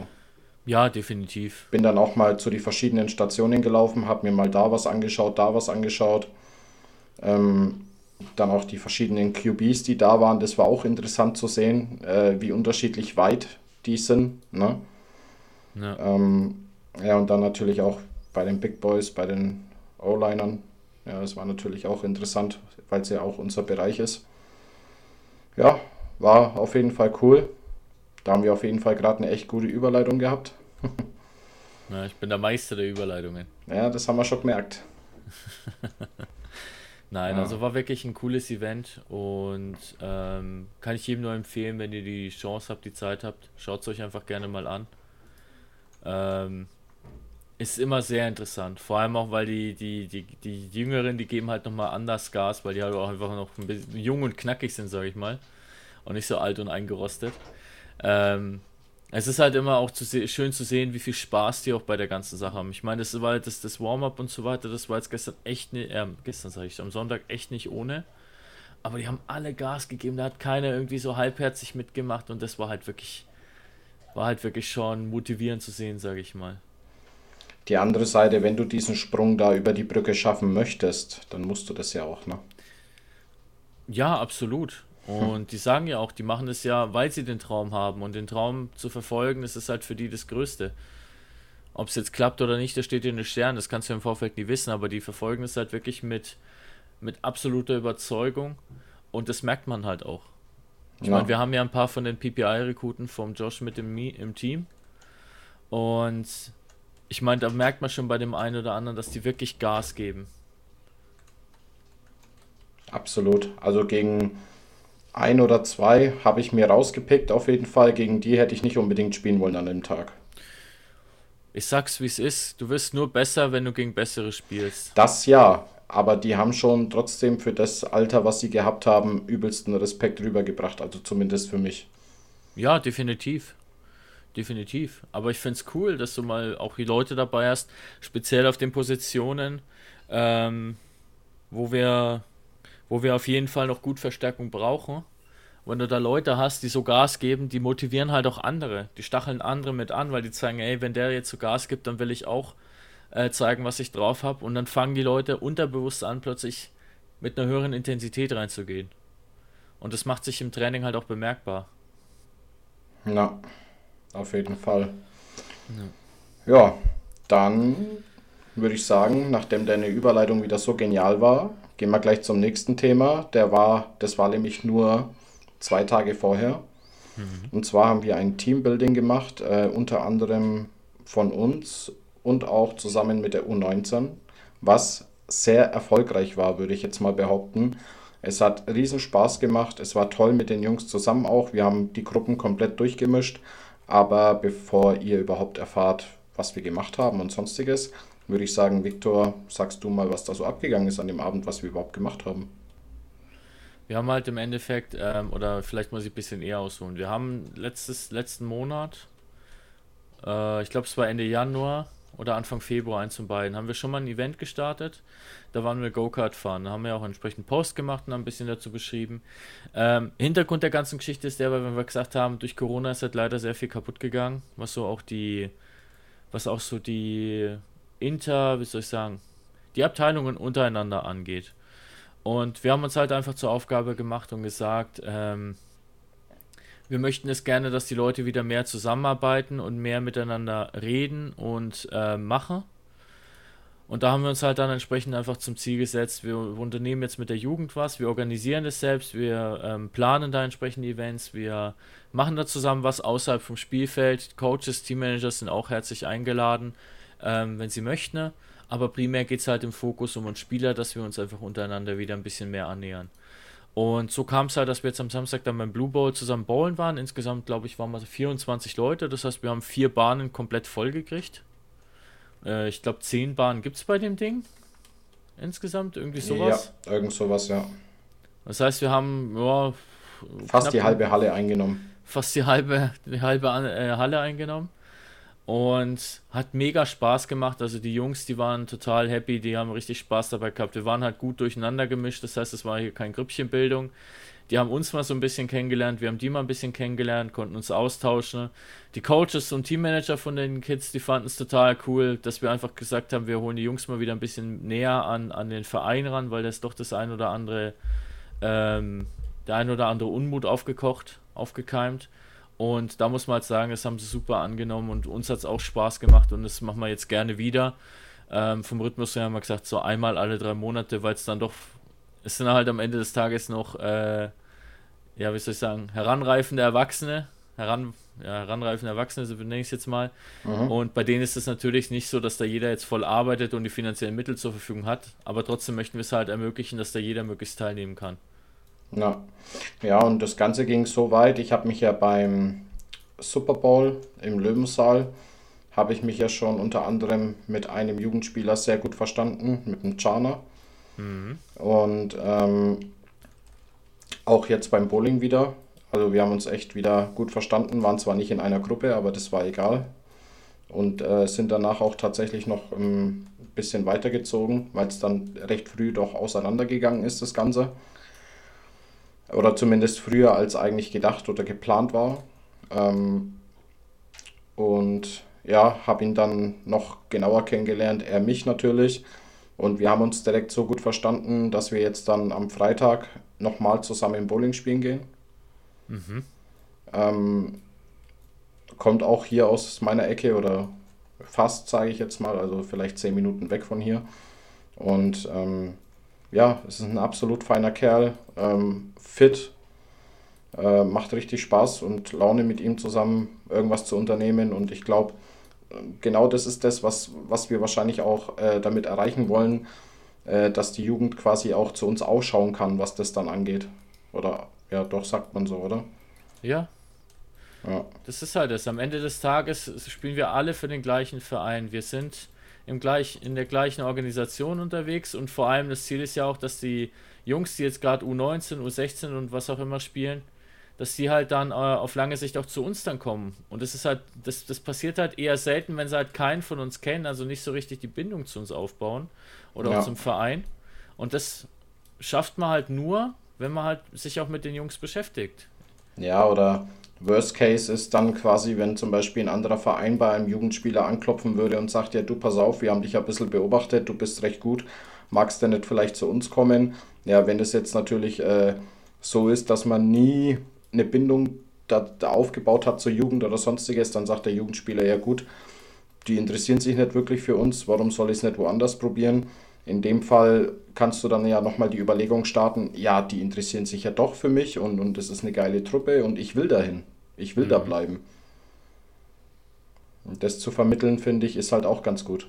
ja, definitiv. Bin dann auch mal zu den verschiedenen Stationen gelaufen, habe mir mal da was angeschaut, da was angeschaut. Ähm, dann auch die verschiedenen QBs, die da waren. Das war auch interessant zu sehen, äh, wie unterschiedlich weit die sind. Ne? Ja. Ähm, ja, und dann natürlich auch bei den Big Boys, bei den O-Linern. Ja, das war natürlich auch interessant, weil es ja auch unser Bereich ist. Ja, war auf jeden Fall cool. Da haben wir auf jeden Fall gerade eine echt gute Überleitung gehabt. ja, ich bin der Meister der Überleitungen. Ja, das haben wir schon gemerkt. Nein, ja. also war wirklich ein cooles Event und ähm, kann ich jedem nur empfehlen, wenn ihr die Chance habt, die Zeit habt, schaut es euch einfach gerne mal an. Ähm, ist immer sehr interessant. Vor allem auch, weil die, die, die, die Jüngeren, die geben halt nochmal anders Gas, weil die halt auch einfach noch ein bisschen jung und knackig sind, sage ich mal. und nicht so alt und eingerostet. Ähm, es ist halt immer auch zu schön zu sehen, wie viel Spaß die auch bei der ganzen Sache haben. Ich meine, das war das, das Warm-up und so weiter, das war jetzt gestern echt nicht, äh, gestern sage ich, am Sonntag echt nicht ohne. Aber die haben alle Gas gegeben, da hat keiner irgendwie so halbherzig mitgemacht und das war halt wirklich, war halt wirklich schon motivierend zu sehen, sage ich mal. Die andere Seite, wenn du diesen Sprung da über die Brücke schaffen möchtest, dann musst du das ja auch, ne? Ja, absolut. Und die sagen ja auch, die machen es ja, weil sie den Traum haben. Und den Traum zu verfolgen, das ist halt für die das Größte. Ob es jetzt klappt oder nicht, das steht in den Sternen, das kannst du im Vorfeld nie wissen, aber die verfolgen es halt wirklich mit, mit absoluter Überzeugung. Und das merkt man halt auch. Ich ja. meine, wir haben ja ein paar von den PPI-Rekruten vom Josh mit im, im Team. Und ich meine, da merkt man schon bei dem einen oder anderen, dass die wirklich Gas geben. Absolut. Also gegen ein oder zwei habe ich mir rausgepickt, auf jeden Fall. Gegen die hätte ich nicht unbedingt spielen wollen an dem Tag. Ich sag's wie es ist, du wirst nur besser, wenn du gegen bessere spielst. Das ja, aber die haben schon trotzdem für das Alter, was sie gehabt haben, übelsten Respekt rübergebracht, also zumindest für mich. Ja, definitiv. Definitiv. Aber ich finde es cool, dass du mal auch die Leute dabei hast, speziell auf den Positionen, ähm, wo wir wo wir auf jeden Fall noch gut Verstärkung brauchen. Wenn du da Leute hast, die so Gas geben, die motivieren halt auch andere. Die stacheln andere mit an, weil die zeigen, ey, wenn der jetzt so Gas gibt, dann will ich auch äh, zeigen, was ich drauf habe. Und dann fangen die Leute unterbewusst an, plötzlich mit einer höheren Intensität reinzugehen. Und das macht sich im Training halt auch bemerkbar. Ja, auf jeden Fall. Ja, ja dann würde ich sagen, nachdem deine Überleitung wieder so genial war, Gehen wir gleich zum nächsten Thema. Der war, das war nämlich nur zwei Tage vorher. Mhm. Und zwar haben wir ein Teambuilding gemacht, äh, unter anderem von uns und auch zusammen mit der U19, was sehr erfolgreich war, würde ich jetzt mal behaupten. Es hat riesen Spaß gemacht. Es war toll mit den Jungs zusammen auch. Wir haben die Gruppen komplett durchgemischt. Aber bevor ihr überhaupt erfahrt, was wir gemacht haben und sonstiges, würde ich sagen, Viktor, sagst du mal, was da so abgegangen ist an dem Abend, was wir überhaupt gemacht haben. Wir haben halt im Endeffekt, ähm, oder vielleicht muss ich ein bisschen eher ausholen, wir haben letztes, letzten Monat, äh, ich glaube es war Ende Januar oder Anfang Februar, eins von beiden, haben wir schon mal ein Event gestartet. Da waren wir Go-Kart fahren. Da haben wir auch entsprechend Post gemacht und ein bisschen dazu beschrieben. Ähm, Hintergrund der ganzen Geschichte ist der, weil wir gesagt haben, durch Corona ist halt leider sehr viel kaputt gegangen, was so auch die, was auch so die inter, wie soll ich sagen, die Abteilungen untereinander angeht. Und wir haben uns halt einfach zur Aufgabe gemacht und gesagt, ähm, wir möchten es gerne, dass die Leute wieder mehr zusammenarbeiten und mehr miteinander reden und äh, machen. Und da haben wir uns halt dann entsprechend einfach zum Ziel gesetzt, wir unternehmen jetzt mit der Jugend was, wir organisieren das selbst, wir ähm, planen da entsprechende Events, wir machen da zusammen was außerhalb vom Spielfeld. Coaches, Teammanagers sind auch herzlich eingeladen ähm, wenn sie möchten. Aber primär geht es halt im Fokus um uns Spieler, dass wir uns einfach untereinander wieder ein bisschen mehr annähern. Und so kam es halt, dass wir jetzt am Samstag dann beim Blue Bowl zusammen bowlen waren. Insgesamt, glaube ich, waren wir 24 Leute. Das heißt, wir haben vier Bahnen komplett voll gekriegt. Äh, ich glaube, zehn Bahnen gibt es bei dem Ding. Insgesamt, irgendwie sowas. Ja, irgend sowas, ja. Das heißt, wir haben ja, fast die halbe Halle eingenommen. Fast die halbe, die halbe äh, Halle eingenommen. Und hat mega Spaß gemacht. Also die Jungs, die waren total happy, die haben richtig Spaß dabei gehabt. Wir waren halt gut durcheinander gemischt, das heißt, es war hier keine Grüppchenbildung. Die haben uns mal so ein bisschen kennengelernt, wir haben die mal ein bisschen kennengelernt, konnten uns austauschen. Die Coaches und Teammanager von den Kids, die fanden es total cool, dass wir einfach gesagt haben, wir holen die Jungs mal wieder ein bisschen näher an, an den Verein ran, weil das doch das ein oder andere, ähm, der ein oder andere Unmut aufgekocht, aufgekeimt. Und da muss man halt sagen, das haben sie super angenommen und uns hat es auch Spaß gemacht und das machen wir jetzt gerne wieder. Ähm, vom Rhythmus her haben wir gesagt, so einmal alle drei Monate, weil es dann doch, es sind halt am Ende des Tages noch, äh, ja, wie soll ich sagen, heranreifende Erwachsene, heran, ja, heranreifende Erwachsene, so nenne ich es jetzt mal. Mhm. Und bei denen ist es natürlich nicht so, dass da jeder jetzt voll arbeitet und die finanziellen Mittel zur Verfügung hat, aber trotzdem möchten wir es halt ermöglichen, dass da jeder möglichst teilnehmen kann. Ja. ja, und das Ganze ging so weit. Ich habe mich ja beim Super Bowl im Löwensaal, habe ich mich ja schon unter anderem mit einem Jugendspieler sehr gut verstanden, mit dem Chana. Mhm. Und ähm, auch jetzt beim Bowling wieder. Also wir haben uns echt wieder gut verstanden, waren zwar nicht in einer Gruppe, aber das war egal. Und äh, sind danach auch tatsächlich noch ein bisschen weitergezogen, weil es dann recht früh doch auseinandergegangen ist, das Ganze. Oder zumindest früher als eigentlich gedacht oder geplant war. Ähm, und ja, habe ihn dann noch genauer kennengelernt, er mich natürlich. Und wir haben uns direkt so gut verstanden, dass wir jetzt dann am Freitag nochmal zusammen im Bowling spielen gehen. Mhm. Ähm, kommt auch hier aus meiner Ecke oder fast, sage ich jetzt mal, also vielleicht zehn Minuten weg von hier. Und ähm, ja, es ist ein absolut feiner Kerl, ähm, fit, äh, macht richtig Spaß und Laune mit ihm zusammen irgendwas zu unternehmen. Und ich glaube, genau das ist das, was, was wir wahrscheinlich auch äh, damit erreichen wollen, äh, dass die Jugend quasi auch zu uns ausschauen kann, was das dann angeht. Oder ja, doch sagt man so, oder? Ja. ja. Das ist halt das. Am Ende des Tages spielen wir alle für den gleichen Verein. Wir sind im gleich, in der gleichen Organisation unterwegs und vor allem das Ziel ist ja auch, dass die Jungs, die jetzt gerade U19, U16 und was auch immer spielen, dass die halt dann äh, auf lange Sicht auch zu uns dann kommen. Und das ist halt, das, das passiert halt eher selten, wenn sie halt keinen von uns kennen, also nicht so richtig die Bindung zu uns aufbauen oder ja. auch zum Verein. Und das schafft man halt nur, wenn man halt sich auch mit den Jungs beschäftigt. Ja, oder Worst Case ist dann quasi, wenn zum Beispiel ein anderer Verein bei einem Jugendspieler anklopfen würde und sagt, ja, du pass auf, wir haben dich ein bisschen beobachtet, du bist recht gut, magst du nicht vielleicht zu uns kommen? Ja, wenn das jetzt natürlich äh, so ist, dass man nie eine Bindung da, da aufgebaut hat zur Jugend oder sonstiges, dann sagt der Jugendspieler, ja gut, die interessieren sich nicht wirklich für uns, warum soll ich es nicht woanders probieren? In dem Fall kannst du dann ja nochmal die Überlegung starten, ja, die interessieren sich ja doch für mich und, und das ist eine geile Truppe und ich will dahin. Ich will mhm. da bleiben. Und das zu vermitteln, finde ich, ist halt auch ganz gut.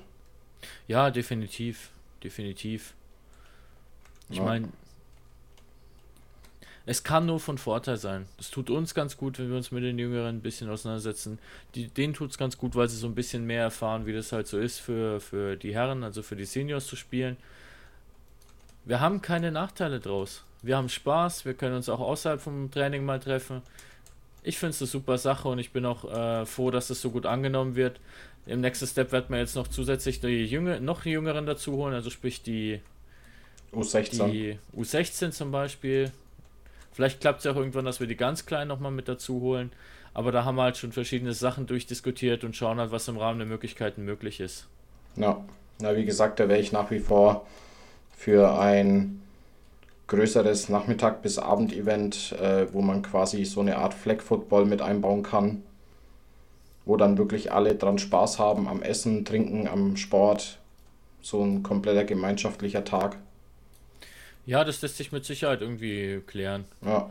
Ja, definitiv. Definitiv. Ich ja. meine, es kann nur von Vorteil sein. Es tut uns ganz gut, wenn wir uns mit den Jüngeren ein bisschen auseinandersetzen. Die, denen tut es ganz gut, weil sie so ein bisschen mehr erfahren, wie das halt so ist für, für die Herren, also für die Seniors zu spielen. Wir haben keine Nachteile draus. Wir haben Spaß, wir können uns auch außerhalb vom Training mal treffen. Ich finde es eine super Sache und ich bin auch äh, froh, dass es so gut angenommen wird. Im nächsten Step wird man jetzt noch zusätzlich die Jünger, noch Jüngeren dazu holen, also sprich die U16. Die U16 zum Beispiel, Vielleicht klappt es ja auch irgendwann, dass wir die ganz kleinen nochmal mit dazu holen. Aber da haben wir halt schon verschiedene Sachen durchdiskutiert und schauen halt, was im Rahmen der Möglichkeiten möglich ist. Ja, na wie gesagt, da wäre ich nach wie vor für ein größeres Nachmittag- bis Abend-Event, äh, wo man quasi so eine Art Flag Football mit einbauen kann, wo dann wirklich alle dran Spaß haben am Essen, Trinken, am Sport. So ein kompletter gemeinschaftlicher Tag. Ja, das lässt sich mit Sicherheit irgendwie klären. Ja.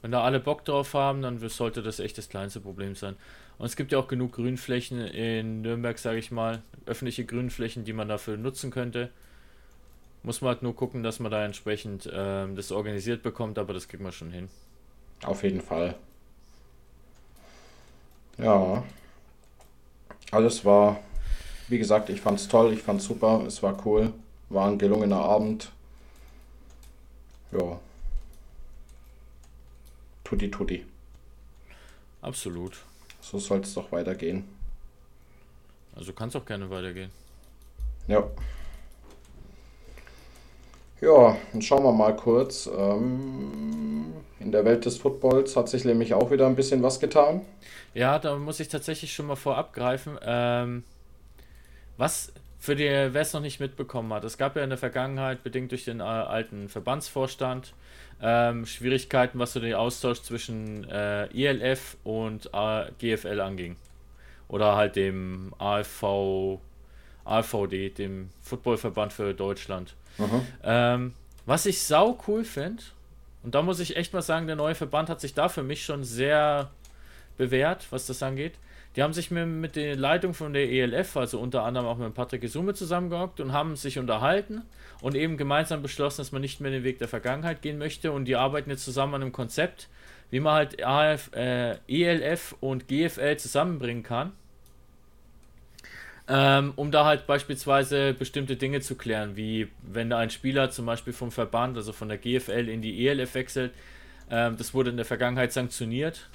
Wenn da alle Bock drauf haben, dann sollte das echt das kleinste Problem sein. Und es gibt ja auch genug Grünflächen in Nürnberg, sage ich mal, öffentliche Grünflächen, die man dafür nutzen könnte. Muss man halt nur gucken, dass man da entsprechend äh, das organisiert bekommt, aber das kriegt man schon hin. Auf jeden Fall. Ja. Alles war, wie gesagt, ich fand es toll, ich fand es super, es war cool. War ein gelungener Abend. Ja. Tutti tutti. Absolut. So soll es doch weitergehen. Also kann es auch gerne weitergehen. Ja. Ja, dann schauen wir mal kurz. Ähm, in der Welt des Footballs hat sich nämlich auch wieder ein bisschen was getan. Ja, da muss ich tatsächlich schon mal vorab greifen. Ähm, was für die, wer es noch nicht mitbekommen hat, es gab ja in der Vergangenheit, bedingt durch den äh, alten Verbandsvorstand, ähm, Schwierigkeiten, was so den Austausch zwischen äh, ILF und äh, GFL anging. Oder halt dem AFV, AVD, dem Footballverband für Deutschland. Ähm, was ich sau cool finde, und da muss ich echt mal sagen, der neue Verband hat sich da für mich schon sehr bewährt, was das angeht. Die haben sich mit, mit der Leitung von der ELF, also unter anderem auch mit Patrick Gesume zusammengehockt und haben sich unterhalten und eben gemeinsam beschlossen, dass man nicht mehr den Weg der Vergangenheit gehen möchte und die arbeiten jetzt zusammen an einem Konzept, wie man halt AF, äh, ELF und GFL zusammenbringen kann. Ähm, um da halt beispielsweise bestimmte Dinge zu klären, wie wenn ein Spieler zum Beispiel vom Verband, also von der GFL in die ELF wechselt, Ähm, das wurde in der Vergangenheit sanktioniert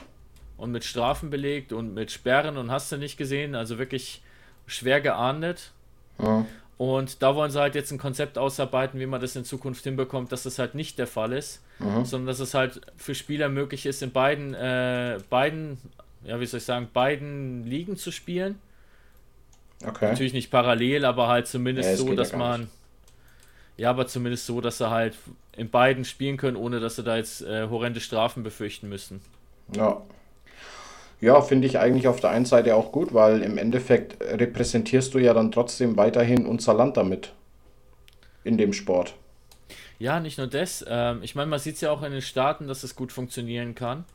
und mit Strafen belegt und mit Sperren und hast du nicht gesehen, also wirklich schwer geahndet. Ja. Und da wollen sie halt jetzt ein Konzept ausarbeiten, wie man das in Zukunft hinbekommt, dass das halt nicht der Fall ist, mhm. sondern dass es halt für Spieler möglich ist, in beiden, äh, beiden, ja, wie soll ich sagen, beiden Ligen zu spielen. Okay. Natürlich nicht parallel, aber halt zumindest ja, so, dass ja man. Nicht. Ja, aber zumindest so, dass sie halt in beiden spielen können, ohne dass sie da jetzt äh, horrende Strafen befürchten müssen. Ja. Ja, finde ich eigentlich auf der einen Seite auch gut, weil im Endeffekt repräsentierst du ja dann trotzdem weiterhin unser Land damit. In dem Sport. Ja, nicht nur das. Ähm, ich meine, man sieht es ja auch in den Staaten, dass es gut funktionieren kann.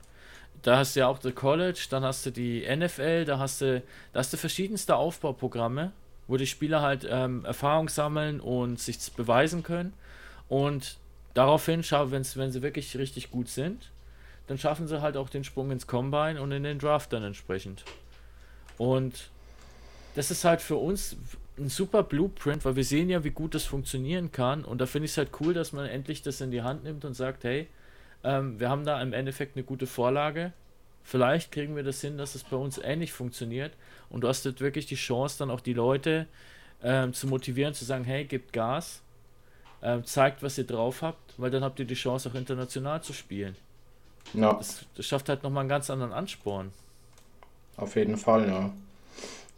Da hast du ja auch das College, dann hast du die NFL, da hast du, da hast du verschiedenste Aufbauprogramme, wo die Spieler halt ähm, Erfahrung sammeln und sich beweisen können. Und daraufhin, wenn sie wirklich richtig gut sind, dann schaffen sie halt auch den Sprung ins Combine und in den Draft dann entsprechend. Und das ist halt für uns ein super Blueprint, weil wir sehen ja, wie gut das funktionieren kann. Und da finde ich es halt cool, dass man endlich das in die Hand nimmt und sagt, hey, ähm, wir haben da im Endeffekt eine gute Vorlage. Vielleicht kriegen wir das hin, dass es bei uns ähnlich funktioniert. Und du hast jetzt wirklich die Chance, dann auch die Leute ähm, zu motivieren, zu sagen, hey, gebt Gas, ähm, zeigt, was ihr drauf habt, weil dann habt ihr die Chance, auch international zu spielen. Ja. Das, das schafft halt nochmal einen ganz anderen Ansporn. Auf jeden Fall, ja.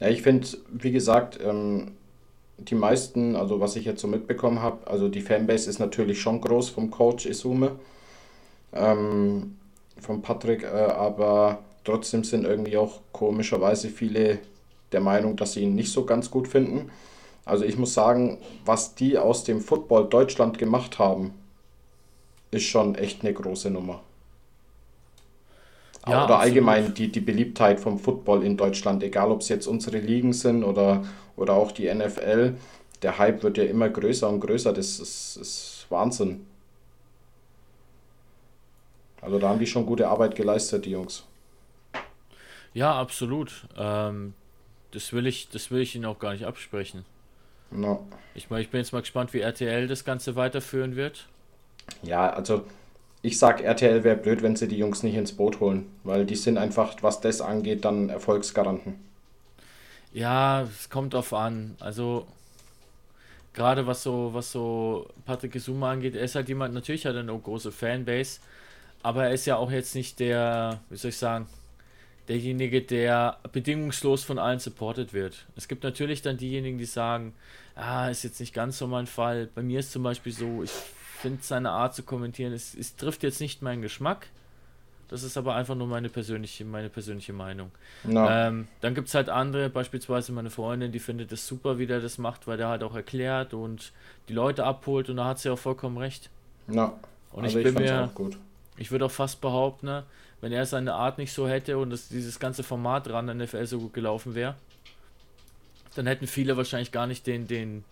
Ja, ich finde, wie gesagt, ähm, die meisten, also was ich jetzt so mitbekommen habe, also die Fanbase ist natürlich schon groß vom Coach Isume, ähm, von Patrick, äh, aber trotzdem sind irgendwie auch komischerweise viele der Meinung, dass sie ihn nicht so ganz gut finden. Also ich muss sagen, was die aus dem Football Deutschland gemacht haben, ist schon echt eine große Nummer. Ja, oder allgemein die, die Beliebtheit vom Football in Deutschland, egal ob es jetzt unsere Ligen sind oder, oder auch die NFL, der Hype wird ja immer größer und größer, das ist, ist Wahnsinn. Also da haben die schon gute Arbeit geleistet, die Jungs. Ja, absolut. Ähm, das, will ich, das will ich Ihnen auch gar nicht absprechen. No. Ich, mein, ich bin jetzt mal gespannt, wie RTL das Ganze weiterführen wird. Ja, also ich sag, RTL wäre blöd, wenn sie die Jungs nicht ins Boot holen, weil die sind einfach, was das angeht, dann Erfolgsgaranten. Ja, es kommt drauf an. Also gerade was so, was so Patrick Gesuma angeht, er ist halt jemand, natürlich hat er eine große Fanbase, aber er ist ja auch jetzt nicht der, wie soll ich sagen, derjenige, der bedingungslos von allen supported wird. Es gibt natürlich dann diejenigen, die sagen, ah, ist jetzt nicht ganz so mein Fall. Bei mir ist zum Beispiel so, ich finde seine Art zu kommentieren, es, es trifft jetzt nicht meinen Geschmack. Das ist aber einfach nur meine persönliche, meine persönliche Meinung. No. Ähm, dann gibt es halt andere, beispielsweise meine Freundin, die findet es super, wie der das macht, weil der halt auch erklärt und die Leute abholt und da hat sie auch vollkommen recht. No. Und also ich bin mir, ich würde auch fast behaupten, ne, wenn er seine Art nicht so hätte und das, dieses ganze Format ran an NFL so gut gelaufen wäre, dann hätten viele wahrscheinlich gar nicht den, den,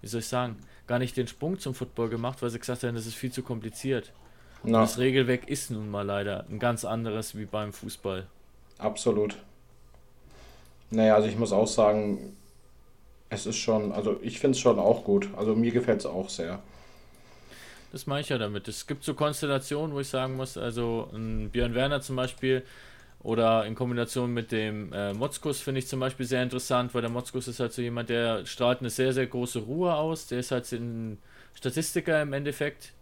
wie soll ich sagen, gar nicht den Sprung zum Football gemacht, weil sie gesagt haben, das ist viel zu kompliziert. No. Das Regelwerk ist nun mal leider ein ganz anderes wie beim Fußball. Absolut. Naja, also ich muss auch sagen, es ist schon, also ich finde es schon auch gut. Also mir gefällt es auch sehr. Das meine ich ja damit. Es gibt so Konstellationen, wo ich sagen muss, also ein Björn Werner zum Beispiel, oder in Kombination mit dem äh, Motzkus finde ich zum Beispiel sehr interessant, weil der Motzkus ist halt so jemand, der strahlt eine sehr, sehr große Ruhe aus. Der ist halt ein Statistiker im Endeffekt,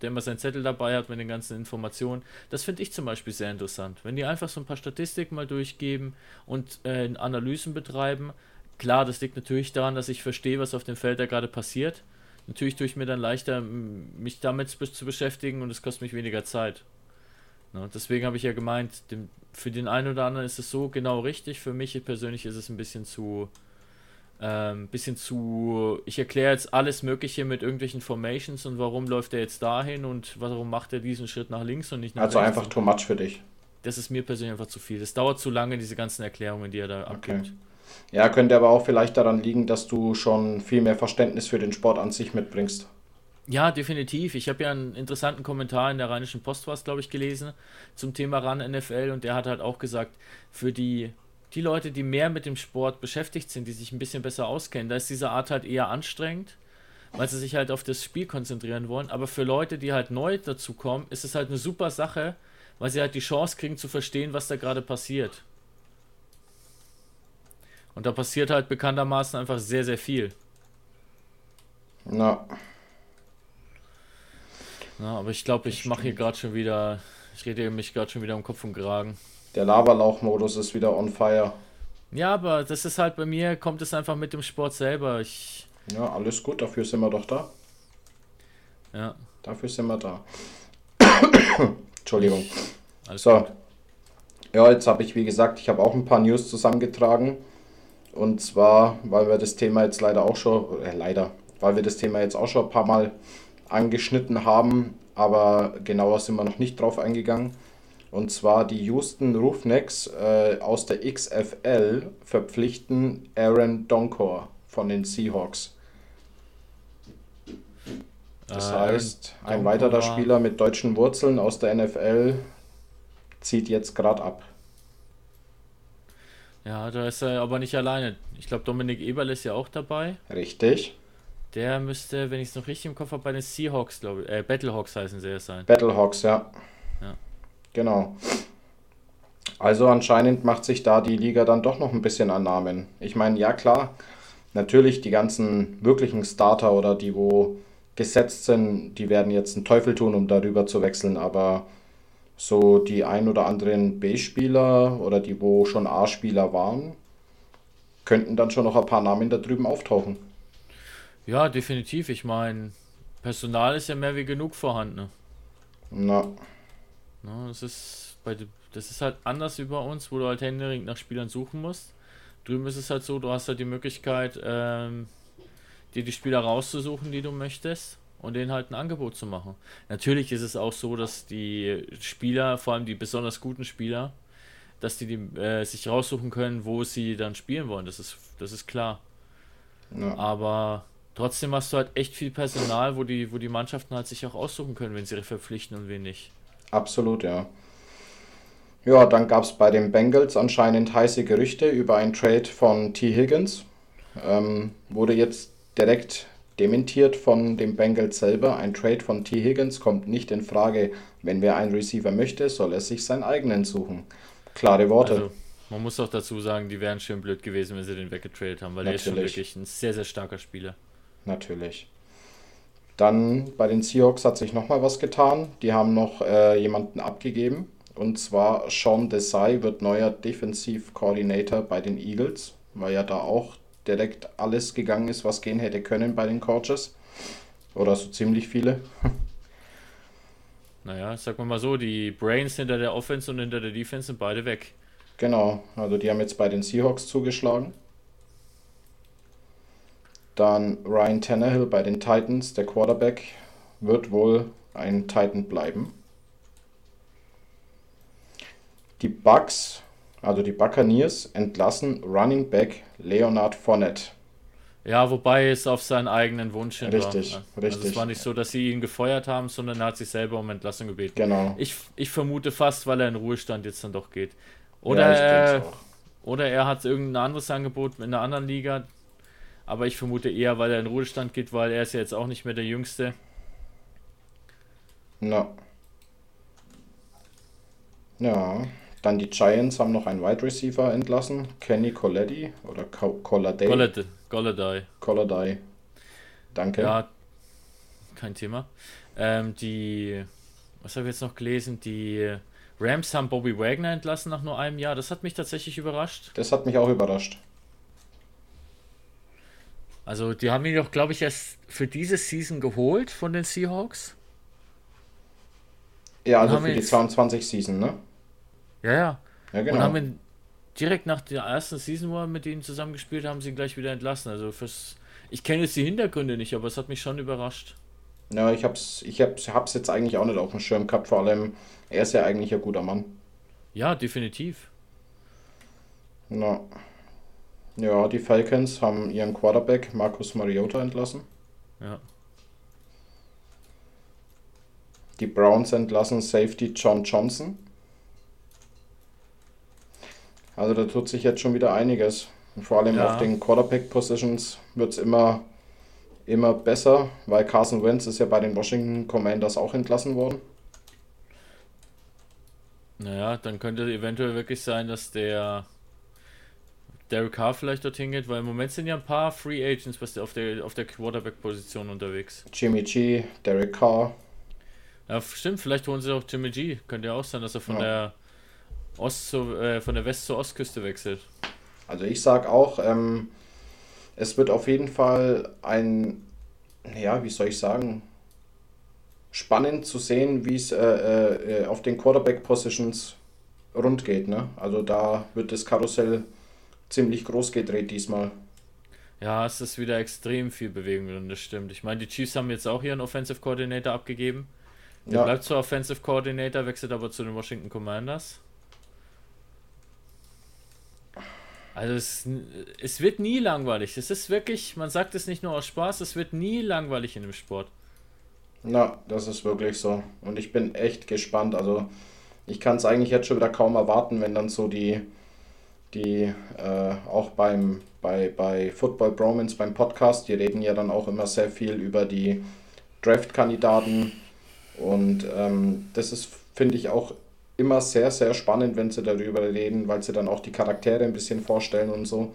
der immer seinen Zettel dabei hat mit den ganzen Informationen. Das finde ich zum Beispiel sehr interessant. Wenn die einfach so ein paar Statistiken mal durchgeben und äh, Analysen betreiben. Klar, das liegt natürlich daran, dass ich verstehe, was auf dem Feld da gerade passiert. Natürlich tue ich mir dann leichter, mich damit zu beschäftigen und es kostet mich weniger Zeit. Ne, deswegen habe ich ja gemeint, dem, für den einen oder anderen ist es so genau richtig. Für mich persönlich ist es ein bisschen zu. Ähm, bisschen zu. Ich erkläre jetzt alles Mögliche mit irgendwelchen Formations und warum läuft er jetzt dahin und warum macht er diesen Schritt nach links und nicht nach also rechts. Also einfach too much für dich. Das ist mir persönlich einfach zu viel. Das dauert zu lange, diese ganzen Erklärungen, die er da okay. abgibt. Ja, könnte aber auch vielleicht daran liegen, dass du schon viel mehr Verständnis für den Sport an sich mitbringst. Ja, definitiv. Ich habe ja einen interessanten Kommentar in der Rheinischen Post, glaube ich, gelesen zum Thema RAN NFL und der hat halt auch gesagt, für die, die Leute, die mehr mit dem Sport beschäftigt sind, die sich ein bisschen besser auskennen, da ist diese Art halt eher anstrengend, weil sie sich halt auf das Spiel konzentrieren wollen. Aber für Leute, die halt neu dazu kommen, ist es halt eine super Sache, weil sie halt die Chance kriegen zu verstehen, was da gerade passiert. Und da passiert halt bekanntermaßen einfach sehr, sehr viel. Na. Na, aber ich glaube, ich mache hier gerade schon wieder, ich rede mich gerade schon wieder um Kopf und Kragen. Der Laberlauch-Modus ist wieder on fire. Ja, aber das ist halt bei mir, kommt es einfach mit dem Sport selber. Ich. Ja, alles gut, dafür sind wir doch da. Ja. Dafür sind wir da. Entschuldigung. Alles So. gut. Ja, jetzt habe ich, wie gesagt, ich habe auch ein paar News zusammengetragen. Und zwar, weil wir das Thema jetzt leider auch schon, äh, leider, weil wir das Thema jetzt auch schon ein paar Mal angeschnitten haben, aber genauer sind wir noch nicht drauf eingegangen. Und zwar die Houston Roughnecks äh, aus der XFL verpflichten Aaron Donkor von den Seahawks. Das Äh, heißt, ein weiterer Spieler mit deutschen Wurzeln aus der NFL zieht jetzt gerade ab. Ja, da ist er aber nicht alleine. Ich glaube, Dominik Eberl ist ja auch dabei. Richtig. Der müsste, wenn ich es noch richtig im Kopf habe, bei den Seahawks, glaube ich, äh, Battlehawks heißen sie ja sein. Battlehawks, ja. Ja. Genau. Also anscheinend macht sich da die Liga dann doch noch ein bisschen an Namen. Ich meine, ja klar, natürlich die ganzen wirklichen Starter oder die, wo gesetzt sind, die werden jetzt einen Teufel tun, um darüber zu wechseln, aber so die ein oder anderen B-Spieler oder die, wo schon A-Spieler waren, könnten dann schon noch ein paar Namen da drüben auftauchen. Ja, definitiv. Ich meine, Personal ist ja mehr wie genug vorhanden. Ne? Na, Ne, das ist bei das ist halt anders wie bei uns, wo du halt händeringend nach Spielern suchen musst. Drüben ist es halt so, du hast halt die Möglichkeit, ähm, dir die Spieler rauszusuchen, die du möchtest und denen halt ein Angebot zu machen. Natürlich ist es auch so, dass die Spieler, vor allem die besonders guten Spieler, dass die, die äh, sich raussuchen können, wo sie dann spielen wollen. Das ist, das ist klar. ja. Aber trotzdem hast du halt echt viel Personal, wo die, wo die Mannschaften halt sich auch aussuchen können, wenn sie verpflichten und wen nicht. Absolut, ja. Ja, dann gab es bei den Bengals anscheinend heiße Gerüchte über einen Trade von T. Higgins. Ähm, wurde jetzt direkt dementiert von den Bengals selber. Ein Trade von T. Higgins kommt nicht in Frage. Wenn wer einen Receiver möchte, soll er sich seinen eigenen suchen. Klare Worte. Also, man muss auch dazu sagen, die wären schön blöd gewesen, wenn sie den weggetradet haben, weil der ist schon Natürlich. wirklich ein sehr, sehr starker Spieler. Natürlich. Dann bei den Seahawks hat sich nochmal was getan. Die haben noch äh, jemanden abgegeben. Und zwar Sean Desai wird neuer Defensive Coordinator bei den Eagles, weil ja da auch direkt alles gegangen ist, was gehen hätte können bei den Coaches. Oder so ziemlich viele. Naja, sagen wir mal so, die Brains hinter der Offense und hinter der Defense sind beide weg. Genau, also die haben jetzt bei den Seahawks zugeschlagen. Dann Ryan Tannehill bei den Titans, der Quarterback, wird wohl ein Titan bleiben. Die Bucks, also die Buccaneers, entlassen Running Back Leonard Fournette. Ja, wobei es auf seinen eigenen Wunsch hin Richtig, war. Also richtig. es war nicht so, dass sie ihn gefeuert haben, sondern er hat sich selber um Entlassung gebeten. Genau. Ich, ich vermute fast, weil er in Ruhestand jetzt dann doch geht. Ja, Oder, er, auch. oder er hat irgendein anderes Angebot in einer anderen Liga. Aber ich vermute eher, weil er in Ruhestand geht, weil er ist ja jetzt auch nicht mehr der Jüngste. Ja. Ja, dann die Giants haben noch einen Wide Receiver entlassen, Kenny Coletti oder Co- Colladay. Golladay. Golladay. Colladay. Danke. Ja, kein Thema. Ähm, die, was habe ich jetzt noch gelesen? Die Rams haben Bobby Wagner entlassen nach nur einem Jahr. Das hat mich tatsächlich überrascht. Das hat mich auch überrascht. Also, die haben ihn doch, glaube ich, erst für diese Season geholt von den Seahawks. Ja, also für die jetzt- 22 Season, ne? Ja, ja. Ja, Und genau. haben ihn direkt nach der ersten Season, wo wir mit ihnen zusammengespielt haben, sie ihn gleich wieder entlassen. Also, fürs. Ich kenne jetzt die Hintergründe nicht, aber es hat mich schon überrascht. Ja, ich hab's, ich hab's, hab's jetzt eigentlich auch nicht auf dem Schirm gehabt, vor allem, er ist ja eigentlich ein guter Mann. Ja, definitiv. Ja. Ja, die Falcons haben ihren Quarterback Marcus Mariota entlassen. Ja. Die Browns entlassen Safety John Johnson. Also da tut sich jetzt schon wieder einiges. Und vor allem Ja. auf den Quarterback-Positions wird es immer, immer besser, weil Carson Wentz ist ja bei den Washington Commanders auch entlassen worden. Naja, dann könnte eventuell wirklich sein, dass der Derek Carr vielleicht dorthin geht, weil im Moment sind ja ein paar Free Agents was auf der, auf der Quarterback-Position unterwegs. Jimmy G, Derek Carr. Ja, stimmt, vielleicht holen sie auch Jimmy G. Könnte ja auch sein, dass er von ja. der Ost zu, äh, von der West- zur Ostküste wechselt. Also ich sag auch, ähm, es wird auf jeden Fall ein, ja, wie soll ich sagen, spannend zu sehen, wie es äh, äh, auf den Quarterback-Positions rund geht. Ne? Also da wird das Karussell ziemlich groß gedreht diesmal. Ja, es ist wieder extrem viel Bewegung drin, das stimmt. Ich meine, die Chiefs haben jetzt auch ihren Offensive Coordinator abgegeben. Der ja. bleibt zwar Offensive Coordinator, wechselt aber zu den Washington Commanders. Also es, es wird nie langweilig. Es ist wirklich, man sagt es nicht nur aus Spaß, es wird nie langweilig in dem Sport. Na, das ist wirklich so. Und ich bin echt gespannt. Also ich kann es eigentlich jetzt schon wieder kaum erwarten, wenn dann so die, die äh, auch beim, bei, bei Football Bromance, beim Podcast, die reden ja dann auch immer sehr viel über die Draft-Kandidaten. Und ähm, das ist, finde ich, auch immer sehr, sehr spannend, wenn sie darüber reden, weil sie dann auch die Charaktere ein bisschen vorstellen und so.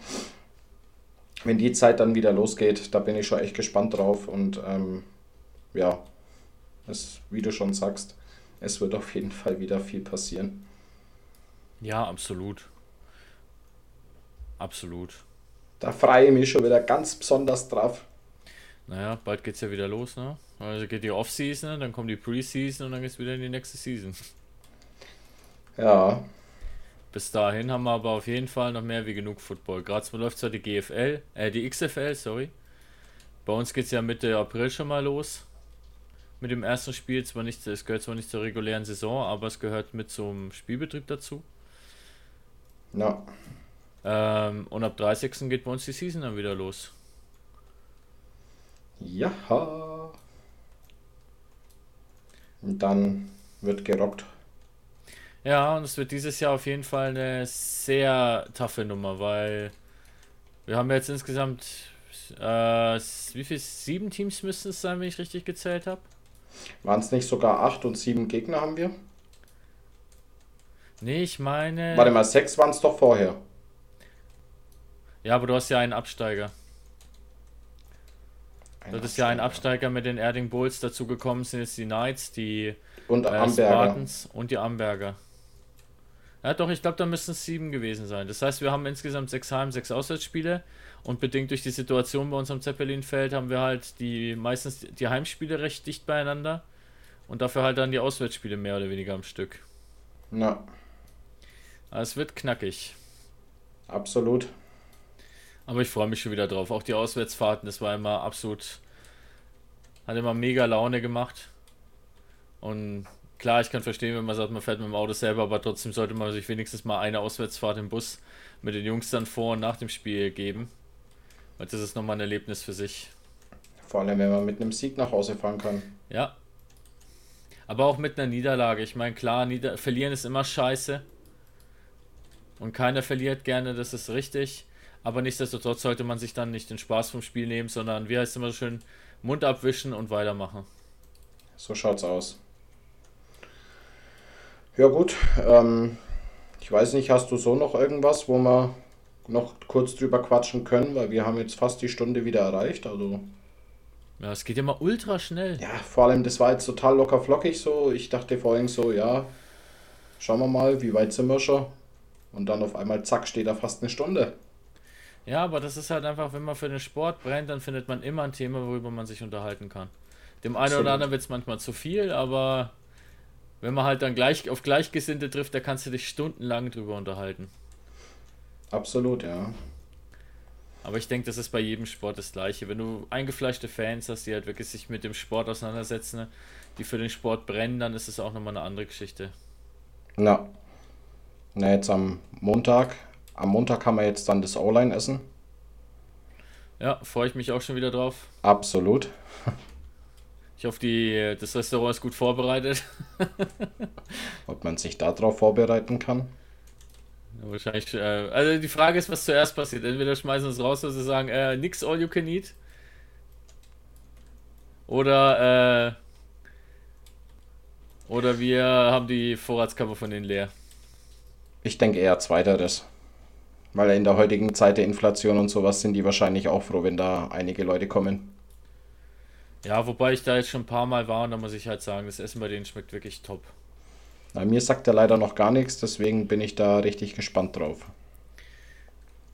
Wenn die Zeit dann wieder losgeht, da bin ich schon echt gespannt drauf und ähm, ja, es, wie du schon sagst, es wird auf jeden Fall wieder viel passieren. Ja, absolut. Absolut. Da freue ich mich schon wieder ganz besonders drauf. Naja, bald geht's ja wieder los, ne? Also geht die Off-Season, dann kommt die Pre-Season und dann geht's wieder in die nächste Season. Ja. Bis dahin haben wir aber auf jeden Fall noch mehr wie genug Football. Gerade läuft zwar die GFL, äh, die XFL, sorry. Bei uns geht es ja Mitte April schon mal los. Mit dem ersten Spiel. Zwar nicht, es gehört zwar nicht zur regulären Saison, aber es gehört mit zum Spielbetrieb dazu. Ja. Ähm, und ab 30. geht bei uns die Season dann wieder los. Ja. Und dann wird gerockt. Ja, und es wird dieses Jahr auf jeden Fall eine sehr taffe Nummer, weil wir haben jetzt insgesamt äh, wie viel? Sieben Teams müssten es sein, wenn ich richtig gezählt habe. Waren es nicht sogar acht und sieben Gegner haben wir? Nee, ich meine. Warte mal, sechs waren es doch vorher. Ja, aber du hast ja einen Absteiger. Ein du hattest ja einen Absteiger mit den Erding Bulls. Dazu gekommen sind jetzt die Knights, die und äh, Spartans und die Amberger. Ja, doch, ich glaube, da müssten es sieben gewesen sein. Das heißt, wir haben insgesamt sechs Heim-, sechs Auswärtsspiele. Und bedingt durch die Situation bei uns am Zeppelinfeld haben wir halt die meistens die Heimspiele recht dicht beieinander. Und dafür halt dann die Auswärtsspiele mehr oder weniger am Stück. Na. Also es wird knackig. Absolut. Aber ich freue mich schon wieder drauf. Auch die Auswärtsfahrten, das war immer absolut. Hat immer mega Laune gemacht. Und klar, ich kann verstehen, wenn man sagt, man fährt mit dem Auto selber, aber trotzdem sollte man sich wenigstens mal eine Auswärtsfahrt im Bus mit den Jungs dann vor und nach dem Spiel geben. Weil das ist nochmal ein Erlebnis für sich. Vor allem, wenn man mit einem Sieg nach Hause fahren kann. Ja. Aber auch mit einer Niederlage. Ich meine, klar, Nieder verlieren ist immer scheiße. Und keiner verliert gerne, das ist richtig. Aber nichtsdestotrotz sollte man sich dann nicht den Spaß vom Spiel nehmen, sondern, wie heißt es immer so schön, Mund abwischen und weitermachen. So schaut's aus. Ja gut, ähm, ich weiß nicht, hast du so noch irgendwas, wo wir noch kurz drüber quatschen können, weil wir haben jetzt fast die Stunde wieder erreicht, also... Ja, es geht immer ultra schnell. Ja, vor allem, das war jetzt total locker flockig so. Ich dachte vorhin so, ja, schauen wir mal, wie weit sind wir schon? Und dann auf einmal, zack, steht da fast eine Stunde. Ja, aber das ist halt einfach, wenn man für den Sport brennt, dann findet man immer ein Thema, worüber man sich unterhalten kann. Dem einen oder anderen wird es manchmal zu viel, aber wenn man halt dann gleich auf Gleichgesinnte trifft, da kannst du dich stundenlang drüber unterhalten. Absolut, ja. Aber ich denke, das ist bei jedem Sport das Gleiche. Wenn du eingefleischte Fans hast, die halt wirklich sich mit dem Sport auseinandersetzen, die für den Sport brennen, dann ist es auch nochmal eine andere Geschichte. Na. Na, jetzt am Montag. Am Montag haben wir jetzt dann das O-Line essen. Ja, freue ich mich auch schon wieder drauf. Absolut. Ich hoffe, die, das Restaurant ist gut vorbereitet. Ob man sich darauf vorbereiten kann? Ja, wahrscheinlich. Äh, also die Frage ist, was zuerst passiert. Entweder schmeißen sie es raus, oder sie sagen, äh, nix all you can eat. Oder, äh, oder wir haben die Vorratskammer von denen leer. Ich denke eher zweiteres. Weil in der heutigen Zeit der Inflation und sowas sind die wahrscheinlich auch froh, wenn da einige Leute kommen. Ja, wobei ich da jetzt schon ein paar Mal war und da muss ich halt sagen, das Essen bei denen schmeckt wirklich top. Na, mir sagt er leider noch gar nichts, deswegen bin ich da richtig gespannt drauf.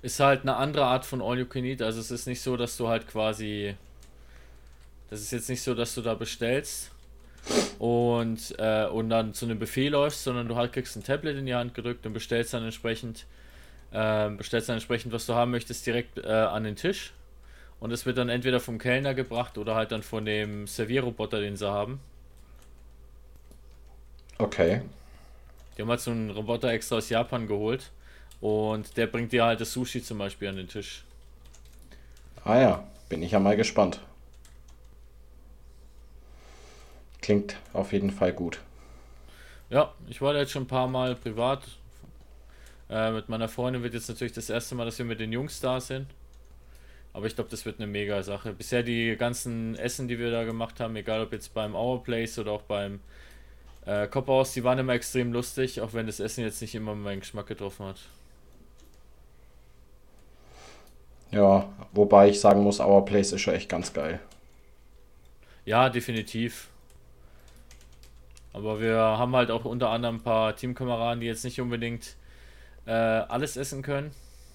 Ist halt eine andere Art von All You Can Eat. Also es ist nicht so, dass du halt quasi. Das ist jetzt nicht so, dass du da bestellst und, äh, und dann zu einem Buffet läufst, sondern du halt kriegst ein Tablet in die Hand gedrückt und bestellst dann entsprechend, äh, bestellst dann entsprechend, was du haben möchtest, direkt äh, an den Tisch. Und es wird dann entweder vom Kellner gebracht oder halt dann von dem Servierroboter, den sie haben. Okay. Die haben halt so einen Roboter extra aus Japan geholt und der bringt dir halt das Sushi zum Beispiel an den Tisch. Ah ja, bin ich ja mal gespannt. Klingt auf jeden Fall gut. Ja, ich war da jetzt schon ein paar Mal privat. Äh, mit meiner Freundin wird jetzt natürlich das erste Mal, dass wir mit den Jungs da sind. Aber ich glaube, das wird eine mega Sache. Bisher die ganzen Essen, die wir da gemacht haben, egal ob jetzt beim Our Place oder auch beim äh, Kopfhaus, die waren immer extrem lustig, auch wenn das Essen jetzt nicht immer meinen Geschmack getroffen hat. Ja, wobei ich sagen muss, Our Place ist schon echt ganz geil. Ja, definitiv. Aber wir haben halt auch unter anderem ein paar Teamkameraden, die jetzt nicht unbedingt äh, alles essen können.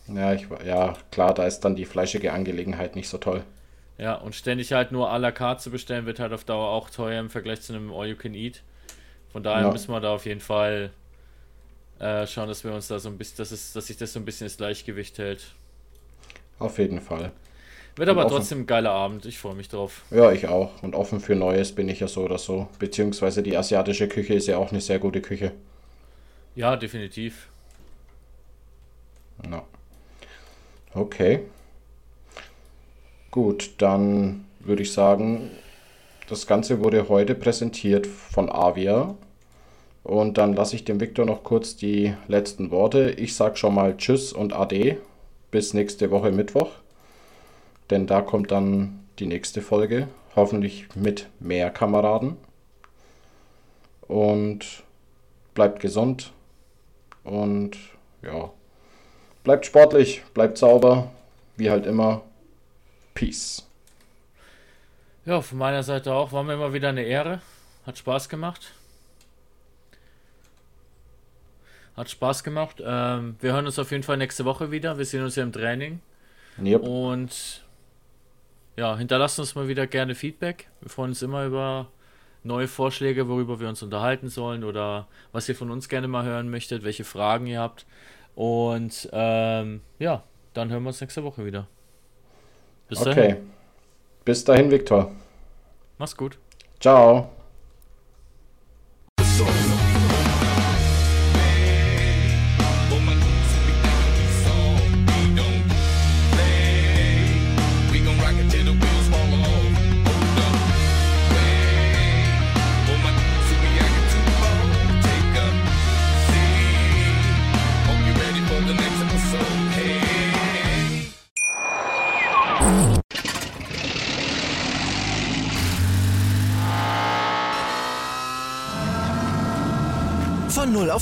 Ja, ich, ja, klar, da ist dann die fleischige Angelegenheit nicht so toll. Ja, und ständig halt nur à la carte zu bestellen, wird halt auf Dauer auch teuer im Vergleich zu einem All You Can Eat. Von daher Ja. müssen wir da auf jeden Fall äh, schauen, dass wir uns da so ein bisschen, dass, es, dass sich das so ein bisschen ins Gleichgewicht hält. Auf jeden Fall. Wird aber Und offen. trotzdem ein geiler Abend, ich freue mich drauf. Ja, ich auch. Und offen für Neues bin ich ja so oder so. Beziehungsweise die asiatische Küche ist ja auch eine sehr gute Küche. Ja, definitiv. Ja. Okay. Gut, dann würde ich sagen, das Ganze wurde heute präsentiert von Avia. Und dann lasse ich dem Viktor noch kurz die letzten Worte. Ich sage schon mal Tschüss und Ade. Bis nächste Woche Mittwoch. Denn da kommt dann die nächste Folge. Hoffentlich mit mehr Kameraden. Und bleibt gesund. Und ja, bleibt sportlich, bleibt sauber. Wie halt immer. Peace. Ja, von meiner Seite auch. War mir immer wieder eine Ehre. Hat Spaß gemacht. Hat Spaß gemacht. Ähm, wir hören uns auf jeden Fall nächste Woche wieder. Wir sehen uns ja im Training. Yep. Und ja, hinterlasst uns mal wieder gerne Feedback. Wir freuen uns immer über neue Vorschläge, worüber wir uns unterhalten sollen oder was ihr von uns gerne mal hören möchtet, welche Fragen ihr habt. Und ähm, ja, dann hören wir uns nächste Woche wieder. Bis dahin. Okay. Bis dahin, Viktor. Mach's gut. Ciao.